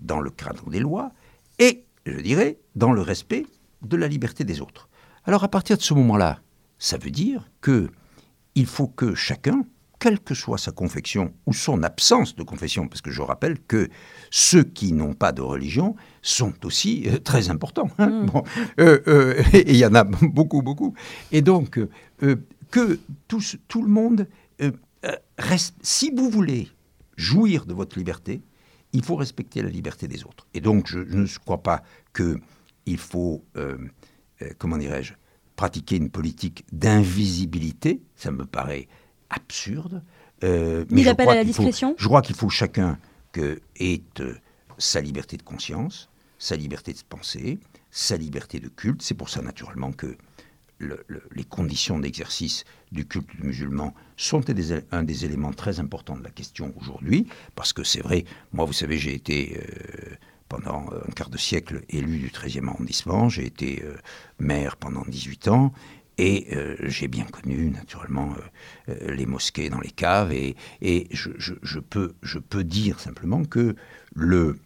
Speaker 2: dans le cadre des lois et, je dirais, dans le respect de la liberté des autres. Alors à partir de ce moment-là, ça veut dire que il faut que chacun, quelle que soit sa confession ou son absence de confession, parce que je rappelle que ceux qui n'ont pas de religion sont aussi euh, très importants. Hein. Bon, euh, euh, et il y en a beaucoup, beaucoup. Et donc, que tout, tout, le monde reste, si vous voulez jouir de votre liberté, il faut respecter la liberté des autres. Et donc, je, je ne crois pas qu'il faut, comment dirais-je, pratiquer une politique d'invisibilité, ça me paraît absurde.
Speaker 1: Euh, mais à la discrétion?
Speaker 2: Je crois qu'il faut chacun que ait euh, sa liberté de conscience, sa liberté de penser, sa liberté de culte. C'est pour ça naturellement que les conditions d'exercice du culte musulman sont un des éléments très importants de la question aujourd'hui, parce que c'est vrai, moi vous savez, j'ai été... Euh, pendant un quart de siècle élu du 13e arrondissement. J'ai été euh, maire pendant 18 ans. Et euh, j'ai bien connu, naturellement, euh, les mosquées dans les caves. Et, je, peux, dire simplement que le,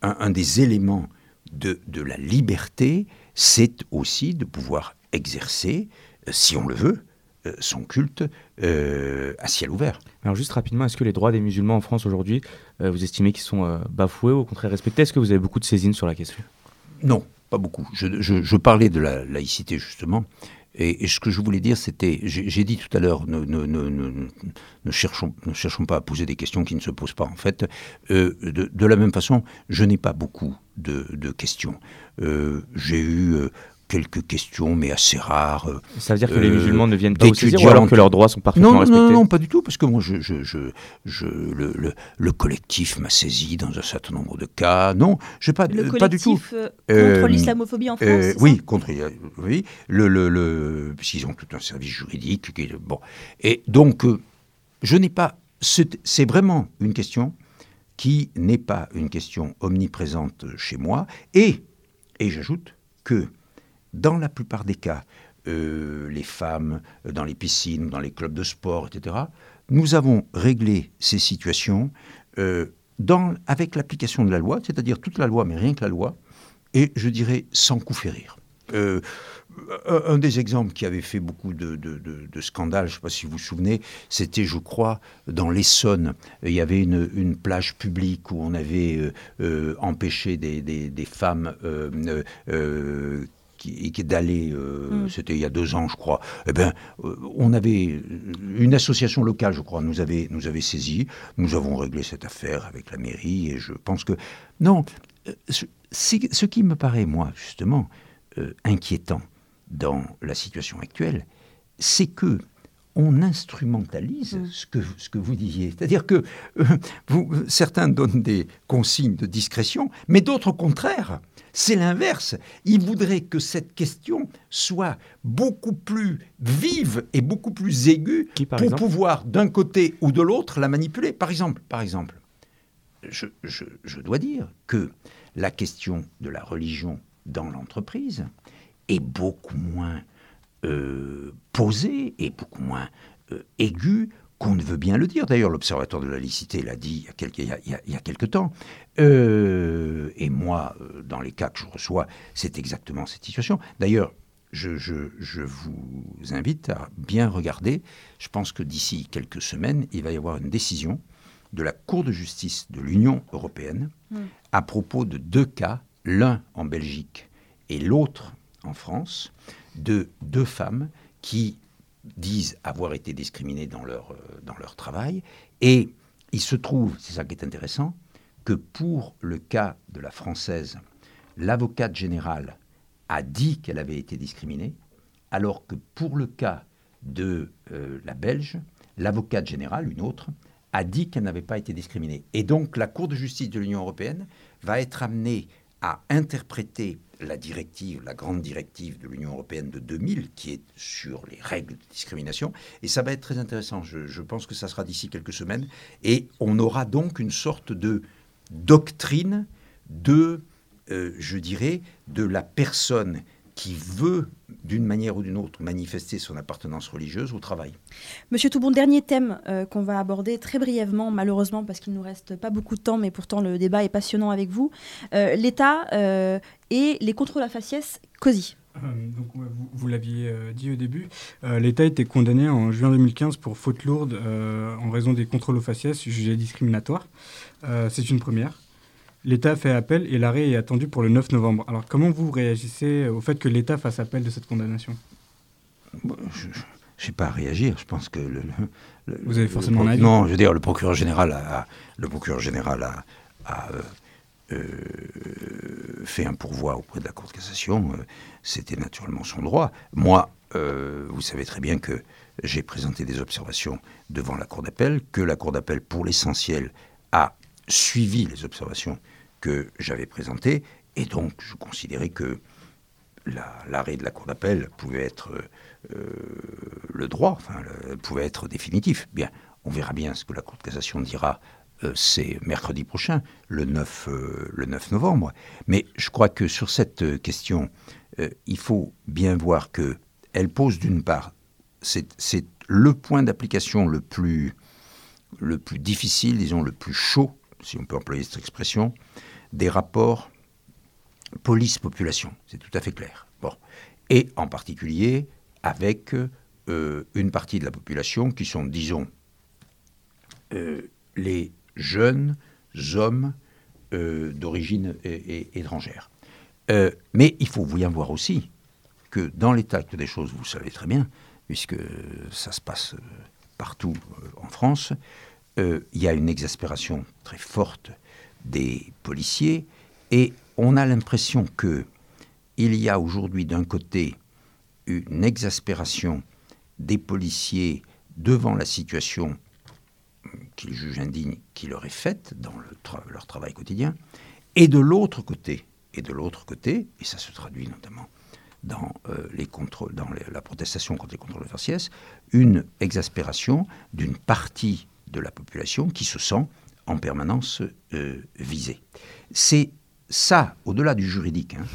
Speaker 2: un, des éléments de, la liberté, c'est aussi de pouvoir exercer, si on le veut, son culte à ciel ouvert.
Speaker 9: Alors juste rapidement, est-ce que les droits des musulmans en France aujourd'hui, vous estimez qu'ils sont bafoués ou au contraire respectés? Est-ce que vous avez beaucoup de saisines sur la question
Speaker 2: Non, pas beaucoup. Je, parlais de la laïcité justement. Et, ce que je voulais dire, c'était, j'ai dit tout à l'heure, ne, cherchons, pas à poser des questions qui ne se posent pas. En fait, de, de, la même façon, je n'ai pas beaucoup de questions. j'ai eu quelques questions, mais assez rares.
Speaker 9: Ça veut dire que les musulmans ne viennent pas au saisir ou alors que leurs droits sont parfaitement
Speaker 2: non,
Speaker 9: respectés
Speaker 2: Non, non, pas du tout, parce que moi, je, je, je, le, le, le, collectif m'a saisi dans un certain nombre de cas. Non, je pas,
Speaker 1: le
Speaker 2: pas du tout.
Speaker 1: Euh, contre euh, l'islamophobie en France euh,
Speaker 2: Oui, contre, oui, le, le, le, ont tout un service juridique. Bon. Et donc, je n'ai pas... C'est vraiment une question qui n'est pas une question omniprésente chez moi. Et, et j'ajoute que dans la plupart des cas, euh, les femmes euh, dans les piscines, dans les clubs de sport, etc., nous avons réglé ces situations euh, avec l'application de la loi, c'est-à-dire toute la loi, mais rien que la loi, et je dirais sans coup férir. un des exemples qui avait fait beaucoup de, scandales, je ne sais pas si vous vous souvenez, c'était, je crois, dans l'Essonne. Il y avait une, plage publique où on avait empêché des femmes qui, qui d'aller, euh, mm. c'était il y a deux ans, je crois. Eh ben, euh, on avait une association locale, je crois, nous avait nous avait saisi. Nous avons réglé cette affaire avec la mairie, et je pense que non. Euh, ce qui me paraît moi justement inquiétant dans la situation actuelle, c'est que on instrumentalise mm. ce, que, ce que vous disiez. C'est-à-dire que vous, certains donnent des consignes de discrétion, mais d'autres, au contraire, c'est l'inverse. Il voudrait que cette question soit beaucoup plus vive et beaucoup plus aiguë pour pouvoir, d'un côté ou de l'autre, la manipuler. Par exemple, par exemple je, dois dire que la question de la religion dans l'entreprise est beaucoup moins euh, posée et beaucoup moins euh, aiguë qu'on ne veut bien le dire. D'ailleurs, l'Observatoire de la laïcité l'a dit il y a quelques, il y a, quelques temps. Euh, et moi, euh, dans les cas que je reçois, c'est exactement cette situation. D'ailleurs, je, je, vous invite à bien regarder. Je pense que d'ici quelques semaines, il va y avoir une décision de la Cour de justice de l'Union européenne hmm. à propos de deux cas, l'un en Belgique et l'autre en France, de deux femmes qui disent avoir été leur, euh, dans leur travail. Et il se trouve, c'est ça qui est intéressant, que pour le cas de la française, l'avocate générale a dit qu'elle avait été discriminée, alors que pour le cas de euh, la Belge, l'avocate générale, une autre, a dit qu'elle n'avait pas été discriminée. Et donc la Cour de justice de l'Union européenne va être amenée à interpréter la directive, la grande directive de l'Union européenne de 2000, qui est sur les règles de discrimination. Et ça va être très intéressant. Je, pense que ça sera d'ici quelques semaines. Et on aura donc une sorte de doctrine de, euh, je dirais, de la personne qui veut, d'une manière ou d'une autre, manifester son appartenance religieuse au travail.
Speaker 1: Monsieur Toubon, dernier thème euh, qu'on va aborder très brièvement, malheureusement, parce qu'il ne nous reste pas beaucoup de temps, mais pourtant le débat est passionnant avec vous. Euh, L'État euh, et les contrôles à faciès COSI.
Speaker 4: donc, vous, vous l'aviez euh, dit au début, euh, l'État a été condamné en juin 2015 pour faute lourde euh, en raison des contrôles aux faciès jugés discriminatoires. Euh, C'est une première. L'État fait appel et l'arrêt est attendu pour le 9 novembre. Alors comment vous réagissez au fait que l'État fasse appel de cette condamnation?
Speaker 2: Je n'ai pas à réagir. Je pense que le, le-
Speaker 4: Vous avez forcément
Speaker 2: le-
Speaker 4: un avis.
Speaker 2: Non, je veux dire, le procureur général a, le procureur général a, a, euh, euh, fait un pourvoi auprès de la Cour de cassation. Euh, C'était naturellement son droit. Moi, euh, vous savez très bien que j'ai présenté des observations devant la Cour d'appel, que la Cour d'appel, pour l'essentiel, a suivi les observations j'avais présentées, et donc je considérais que la- l'arrêt de la Cour d'appel pouvait être euh, le droit, enfin, pouvait être définitif. Bien, on verra bien ce que la Cour de cassation dira. euh, c'est mercredi prochain, le 9, euh, le 9 novembre. Mais je crois que sur cette question, il faut bien voir que elle pose d'une part, c'est le point d'application le plus difficile, disons le plus chaud, si on peut employer cette expression, des rapports police-population. C'est tout à fait clair. Bon. Et en particulier avec euh, une partie de la population qui sont, disons, euh, les jeunes hommes euh, d'origine étrangère. Mais il faut bien voir aussi que dans l'état des choses, vous savez très bien, puisque ça se passe partout en France, il y a une exaspération très forte des policiers et on a l'impression que il y a aujourd'hui d'un côté une exaspération des policiers devant la situation qu'ils jugent indigne qui leur est faite dans leur travail quotidien, et de l'autre côté, et de l'autre côté, et ça se traduit notamment dans euh, la protestation contre les contrôles de faciès, une exaspération d'une partie de la population qui se sent en permanence euh, visée. C'est ça, au-delà du juridique, hein,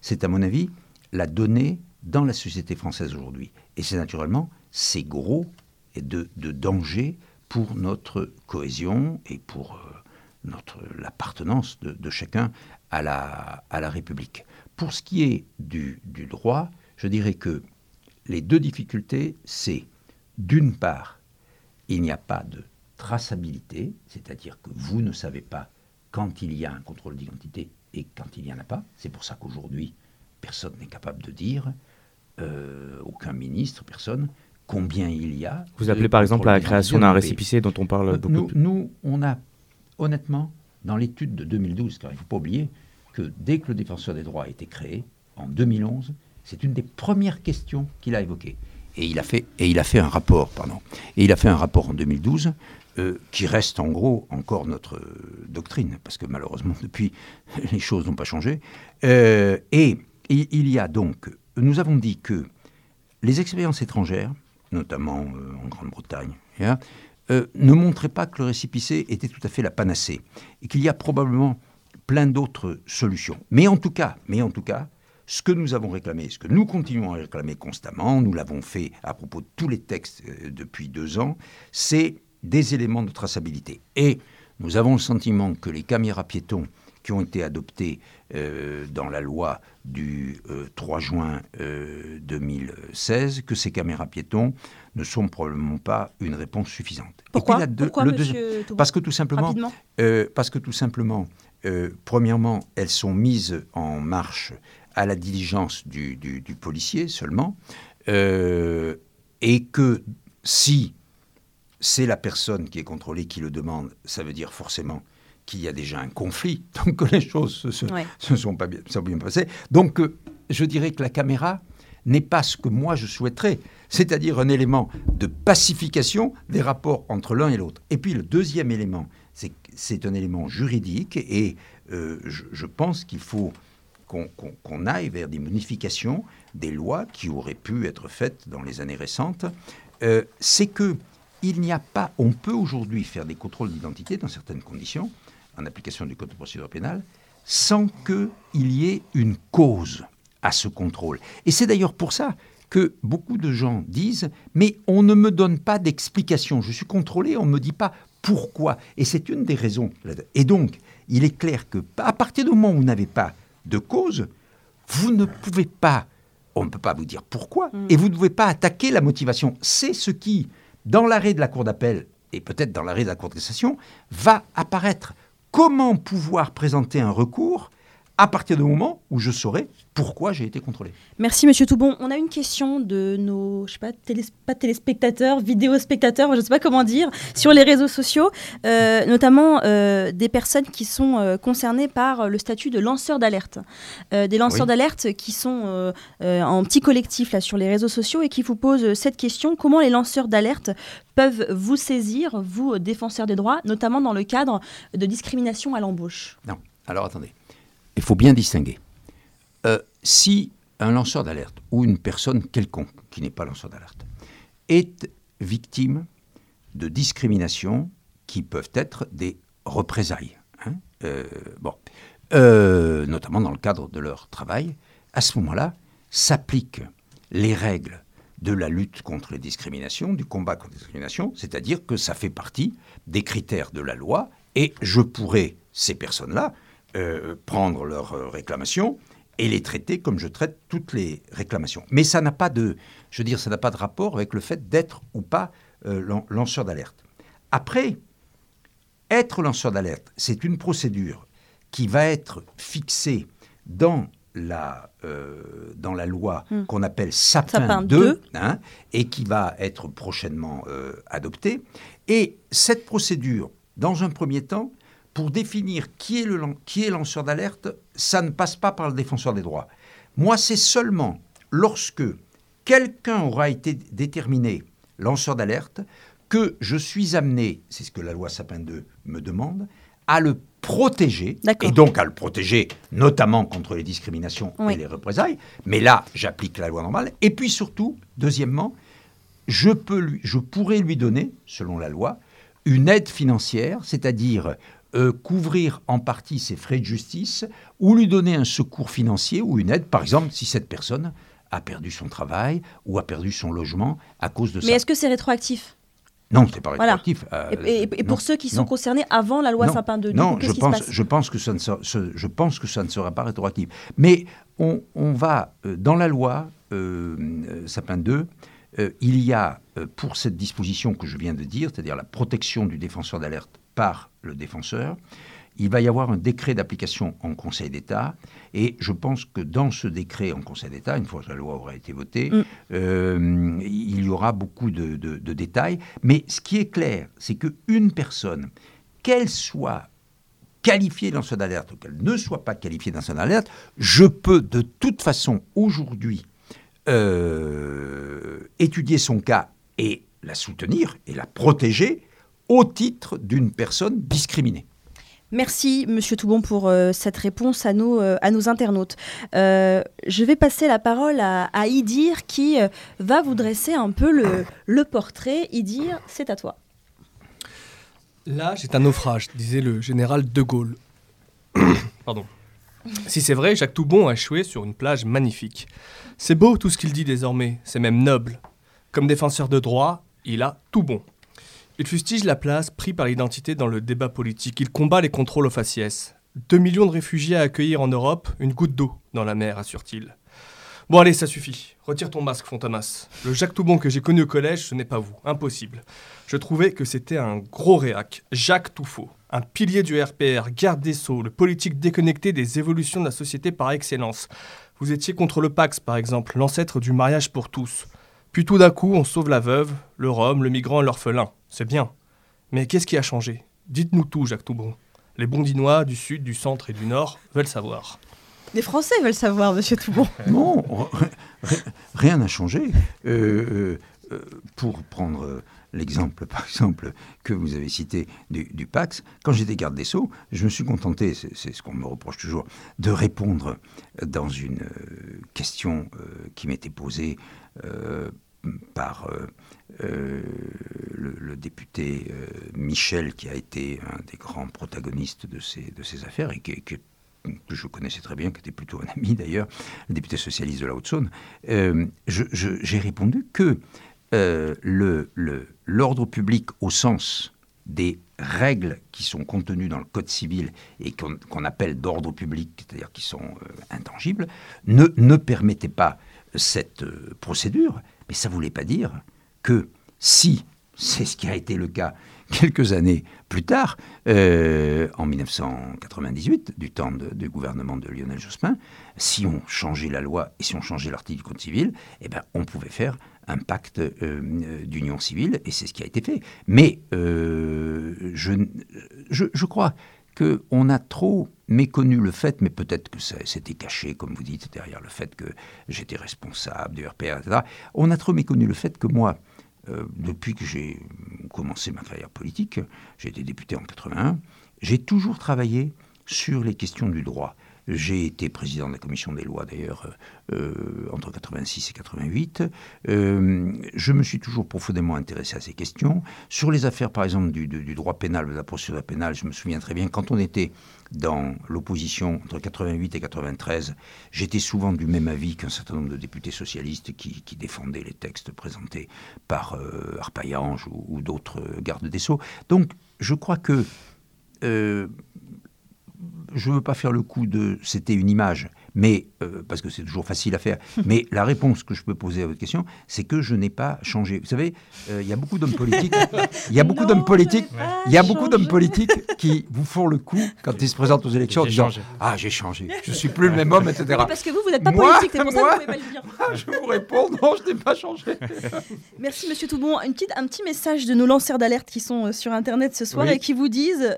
Speaker 2: c'est à mon avis la donnée dans la société française aujourd'hui. Et c'est naturellement, c'est gros et de, danger pour notre cohésion et pour euh, notre l'appartenance de, de chacun à la, à la République. Pour ce qui est du, du droit, je dirais que les deux difficultés, c'est d'une part, il n'y a pas de traçabilité, c'est-à-dire que vous ne savez pas quand il y a un contrôle d'identité et quand il n'y en a pas. C'est pour ça qu'aujourd'hui, personne n'est capable de dire, euh, aucun ministre, personne, combien il y a.
Speaker 9: Vous appelez par exemple
Speaker 2: contrôles
Speaker 9: la création d'un récépissé dont on parle beaucoup.
Speaker 2: Nous, nous, on a, honnêtement, dans l'étude de 2012, car il ne faut pas oublier que dès que le défenseur des droits a été créé, en 2011, c'est une des premières questions qu'il a évoquées. Et il a fait, et il a fait un rapport, pardon. Et il a fait un rapport en 2012 euh, qui reste en gros encore notre euh, doctrine, parce que malheureusement depuis les choses n'ont pas changé. Euh, et il, y a donc, nous avons dit que les expériences étrangères, notamment en Grande-Bretagne, hein, ne montraient pas que le récipicé était tout à fait la panacée et qu'il y a probablement plein d'autres solutions. Mais en tout cas, mais en tout cas, ce que nous avons réclamé, ce que nous continuons à réclamer constamment, nous l'avons fait à propos de tous les textes depuis deux ans, c'est des éléments de traçabilité. Et nous avons le sentiment que les caméras piétons qui ont été adoptées euh, dans la loi du euh, 3 juin euh, 2016, que ces caméras piétons ne sont probablement pas une réponse suffisante.
Speaker 1: Pourquoi
Speaker 2: puis, deux- le Parce que tout simplement,
Speaker 1: Rapidement.
Speaker 2: euh, parce que tout simplement, euh, premièrement, elles sont mises en marche à la diligence du, du- du policier seulement, euh, et que si c'est la personne qui est contrôlée qui le demande, ça veut dire forcément qu'il y a déjà un conflit, donc que les choses se, se-
Speaker 1: Ouais.
Speaker 2: se sont pas bien, se sont bien passées. Donc, euh, je dirais que la caméra n'est pas ce que moi je souhaiterais, c'est-à-dire un élément de pacification des rapports entre l'un et l'autre. Et puis le deuxième élément, c'est un élément juridique et euh, je, pense qu'il faut qu'on aille vers des modifications des lois qui auraient pu être faites dans les années récentes. Euh, c'est que il n'y a pas, on peut aujourd'hui faire des contrôles d'identité dans certaines conditions, en application du Code de procédure pénale, sans qu'il y ait une cause à ce contrôle. Et c'est d'ailleurs pour ça que beaucoup de gens disent Mais on ne me donne pas d'explication. Je suis contrôlé, on ne me dit pas pourquoi. Et c'est une des raisons. Et donc, il est clair que à partir du moment où vous n'avez pas de cause, vous ne pouvez pas, on ne peut pas vous dire pourquoi, mm. et vous ne pouvez pas attaquer la motivation. C'est ce qui, dans l'arrêt de la Cour d'appel, et peut-être dans l'arrêt de la Cour de cassation, va apparaître. Comment pouvoir présenter un recours à partir du moment où je saurai pourquoi j'ai été contrôlé.
Speaker 1: Merci Monsieur Toubon. On a une question de nos, je sais pas, pas téléspectateurs, vidéospectateurs, je ne sais pas comment dire, sur les réseaux sociaux, euh, notamment euh, des personnes qui sont euh, concernées par le statut de lanceur d'alerte. des lanceurs d'alerte qui sont en petit collectif là, sur les réseaux sociaux et qui vous posent cette question, comment les lanceurs d'alerte peuvent vous saisir, vous, défenseurs des droits, notamment dans le cadre de discrimination à l'embauche?
Speaker 2: Non. Alors attendez il faut bien distinguer. Euh, si un lanceur d'alerte ou une personne quelconque qui n'est pas lanceur d'alerte est victime de discriminations qui peuvent être des représailles, hein, euh, euh, notamment dans le cadre de leur travail, à ce moment-là, s'appliquent les règles de la lutte contre les discriminations, du combat contre les discriminations, c'est-à-dire que ça fait partie des critères de la loi, et je pourrais, ces personnes-là, euh, prendre leurs euh, réclamations et les traiter comme je traite toutes les réclamations. Mais ça n'a pas de, je veux dire, ça n'a pas de rapport avec le fait d'être ou pas euh, lanceur d'alerte. Après, être lanceur d'alerte, c'est une procédure qui va être fixée dans la, dans la loi hmm. qu'on appelle Sapin, 2, hein, et qui va être prochainement adoptée. Et cette procédure, dans un premier temps, pour définir qui est, le, qui est lanceur d'alerte, ça ne passe pas par le défenseur des droits. Moi, c'est seulement lorsque quelqu'un aura été déterminé lanceur d'alerte que je suis amené, c'est ce que la loi Sapin 2 me demande, à le protéger, et donc à le protéger notamment contre les discriminations et les représailles, mais là, j'applique la loi normale, et puis surtout, deuxièmement, je, peux lui, je pourrais lui donner, selon la loi, une aide financière, c'est-à-dire euh, couvrir en partie ses frais de justice ou lui donner un secours financier ou une aide, par exemple, si cette personne a perdu son travail ou a perdu son logement à cause de
Speaker 1: ça.
Speaker 2: Mais
Speaker 1: est-ce que c'est rétroactif?
Speaker 2: Non, c'est pas rétroactif.
Speaker 1: Euh, et, pour ceux qui sont concernés avant la loi Sapin 2,
Speaker 2: non, je pense, je pense que ça ne sera, je pense que ça ne sera pas rétroactif. Mais on, va euh, dans la loi Sapin 2, il y a pour cette disposition que je viens de dire, c'est-à-dire la protection du défenseur d'alerte par le défenseur. Il va y avoir un décret d'application en Conseil d'État, et je pense que dans ce décret en Conseil d'État, une fois que la loi aura été votée, mm. euh, il y aura beaucoup de, détails. Mais ce qui est clair, c'est qu'une personne, qu'elle soit qualifiée dans son alerte ou qu'elle ne soit pas qualifiée dans son alerte, je peux de toute façon aujourd'hui euh, étudier son cas et la soutenir et la protéger au titre d'une personne discriminée.
Speaker 1: Merci, Monsieur Toubon, pour euh, cette réponse à nos, euh, à nos internautes. Euh, je vais passer la parole à, Idir qui va vous dresser un peu le, le portrait. Idir, c'est à toi.
Speaker 13: Là, c'est un naufrage, disait le général de Gaulle. Pardon. Si c'est vrai, Jacques Toubon a échoué sur une plage magnifique. C'est beau tout ce qu'il dit désormais, c'est même noble. Comme défenseur de droit, il a tout bon. Il fustige la place prise par l'identité dans le débat politique. Il combat les contrôles aux faciès. Deux millions de réfugiés à accueillir en Europe, une goutte d'eau dans la mer, assure-t-il. Bon allez, ça suffit. Retire ton masque, Fontamas. Le Jacques Toubon que j'ai connu au collège, ce n'est pas vous. Impossible. Je trouvais que c'était un gros réac. Jacques Touffaut. Un pilier du RPR, garde des Sceaux, le politique déconnecté des évolutions de la société par excellence. Vous étiez contre le Pax, par exemple, l'ancêtre du mariage pour tous. Puis tout d'un coup, on sauve la veuve, le rhum, le migrant et l'orphelin. C'est bien. Mais qu'est-ce qui a changé? Dites-nous tout, Jacques Toubon. Les Bondinois du sud, du centre et du nord veulent savoir.
Speaker 1: Les Français veulent savoir, monsieur Toubon.
Speaker 2: Non, rien n'a changé. Euh, euh, pour prendre l'exemple, par exemple, que vous avez cité du, Pax, quand j'étais garde des Sceaux, je me suis contenté, c'est ce qu'on me reproche toujours, de répondre dans une question qui m'était posée par le, député Michel, qui a été un des grands protagonistes de ces, de ces affaires et qui, qui que je connaissais très bien, qui était plutôt un ami d'ailleurs, le député socialiste de la Haute-Saône, euh, j'ai répondu que euh, l'ordre public au sens des règles qui sont contenues dans le Code civil et qu'on appelle d'ordre public, c'est-à-dire qui sont euh, intangibles, ne, ne permettait pas cette procédure, mais ça ne voulait pas dire que si, c'est ce qui a été le cas quelques années plus tard, euh, en 1998, du temps du gouvernement de Lionel Jospin, si on changeait la loi et si on changeait l'article du Code civil, eh ben, on pouvait faire un pacte euh, d'union civile, et c'est ce qui a été fait. Mais euh, je, je, crois qu'on a trop méconnu le fait, mais peut-être que c'était caché, comme vous dites, derrière le fait que j'étais responsable du RPR, etc. On a trop méconnu le fait que moi, euh, depuis que j'ai commencé ma carrière politique, j'ai été député en 81, j'ai toujours travaillé sur les questions du droit. J'ai été président de la commission des lois d'ailleurs euh, entre 86 et 88. Euh, je me suis toujours profondément intéressé à ces questions. Sur les affaires par exemple du, droit pénal, de la procédure pénale, je me souviens très bien quand on était dans l'opposition entre 88 et 93, j'étais souvent du même avis qu'un certain nombre de députés socialistes qui, défendaient les textes présentés par euh, Arpaillange ou, d'autres gardes des Sceaux. Donc je crois que je ne veux pas faire le coup de c'était une image, mais euh, parce que c'est toujours facile à faire. Mais la réponse que je peux poser à votre question, c'est que je n'ai pas changé. Vous savez, euh, il y a beaucoup d'hommes politiques. Il y a beaucoup d'hommes politiques. Il y a beaucoup d'hommes politiques qui vous font le coup quand ils se présentent aux élections en disant ah j'ai changé, je suis plus le même homme, etc.
Speaker 1: parce que vous vous n'êtes pas politique, c'est pour ça que vous pouvez pas le dire.
Speaker 2: je vous réponds non, je n'ai pas changé.
Speaker 1: Merci Monsieur Toubon. Une petite, un petit message de nos lanceurs d'alerte qui sont euh, sur Internet ce soir et qui vous disent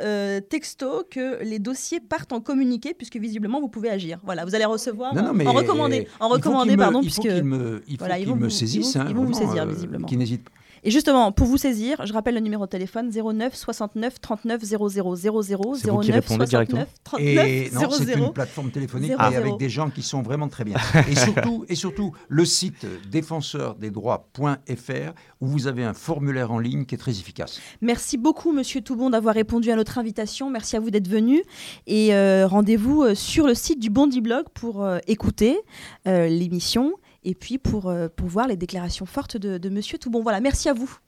Speaker 1: texto que les dossiers partent en communiqué puisque visiblement vous pouvez agir. Voilà, vous allez recevoir non, non, en recommandé, en recommandé pardon,
Speaker 2: il faut puisque me, il faut voilà, ils, vont me saisissent.
Speaker 1: Ils vont, vous saisir euh, visiblement.
Speaker 2: Qui n'hésitent pas.
Speaker 1: Et justement, pour vous saisir, je rappelle le numéro de téléphone 09 69 39 00 00 09 69 39
Speaker 2: et non, c'est une plateforme téléphonique et avec des gens qui sont vraiment très bien. Et surtout, et surtout le site défenseurdesdroits.fr où vous avez un formulaire en ligne qui est très efficace.
Speaker 1: Merci beaucoup, Monsieur Toubon, d'avoir répondu à notre invitation. Merci à vous d'être venu et euh, rendez-vous euh, sur le site du Bondi Blog pour euh, écouter l'émission et puis pour, pour voir les déclarations fortes de, de Monsieur Toubon. Voilà, merci à vous.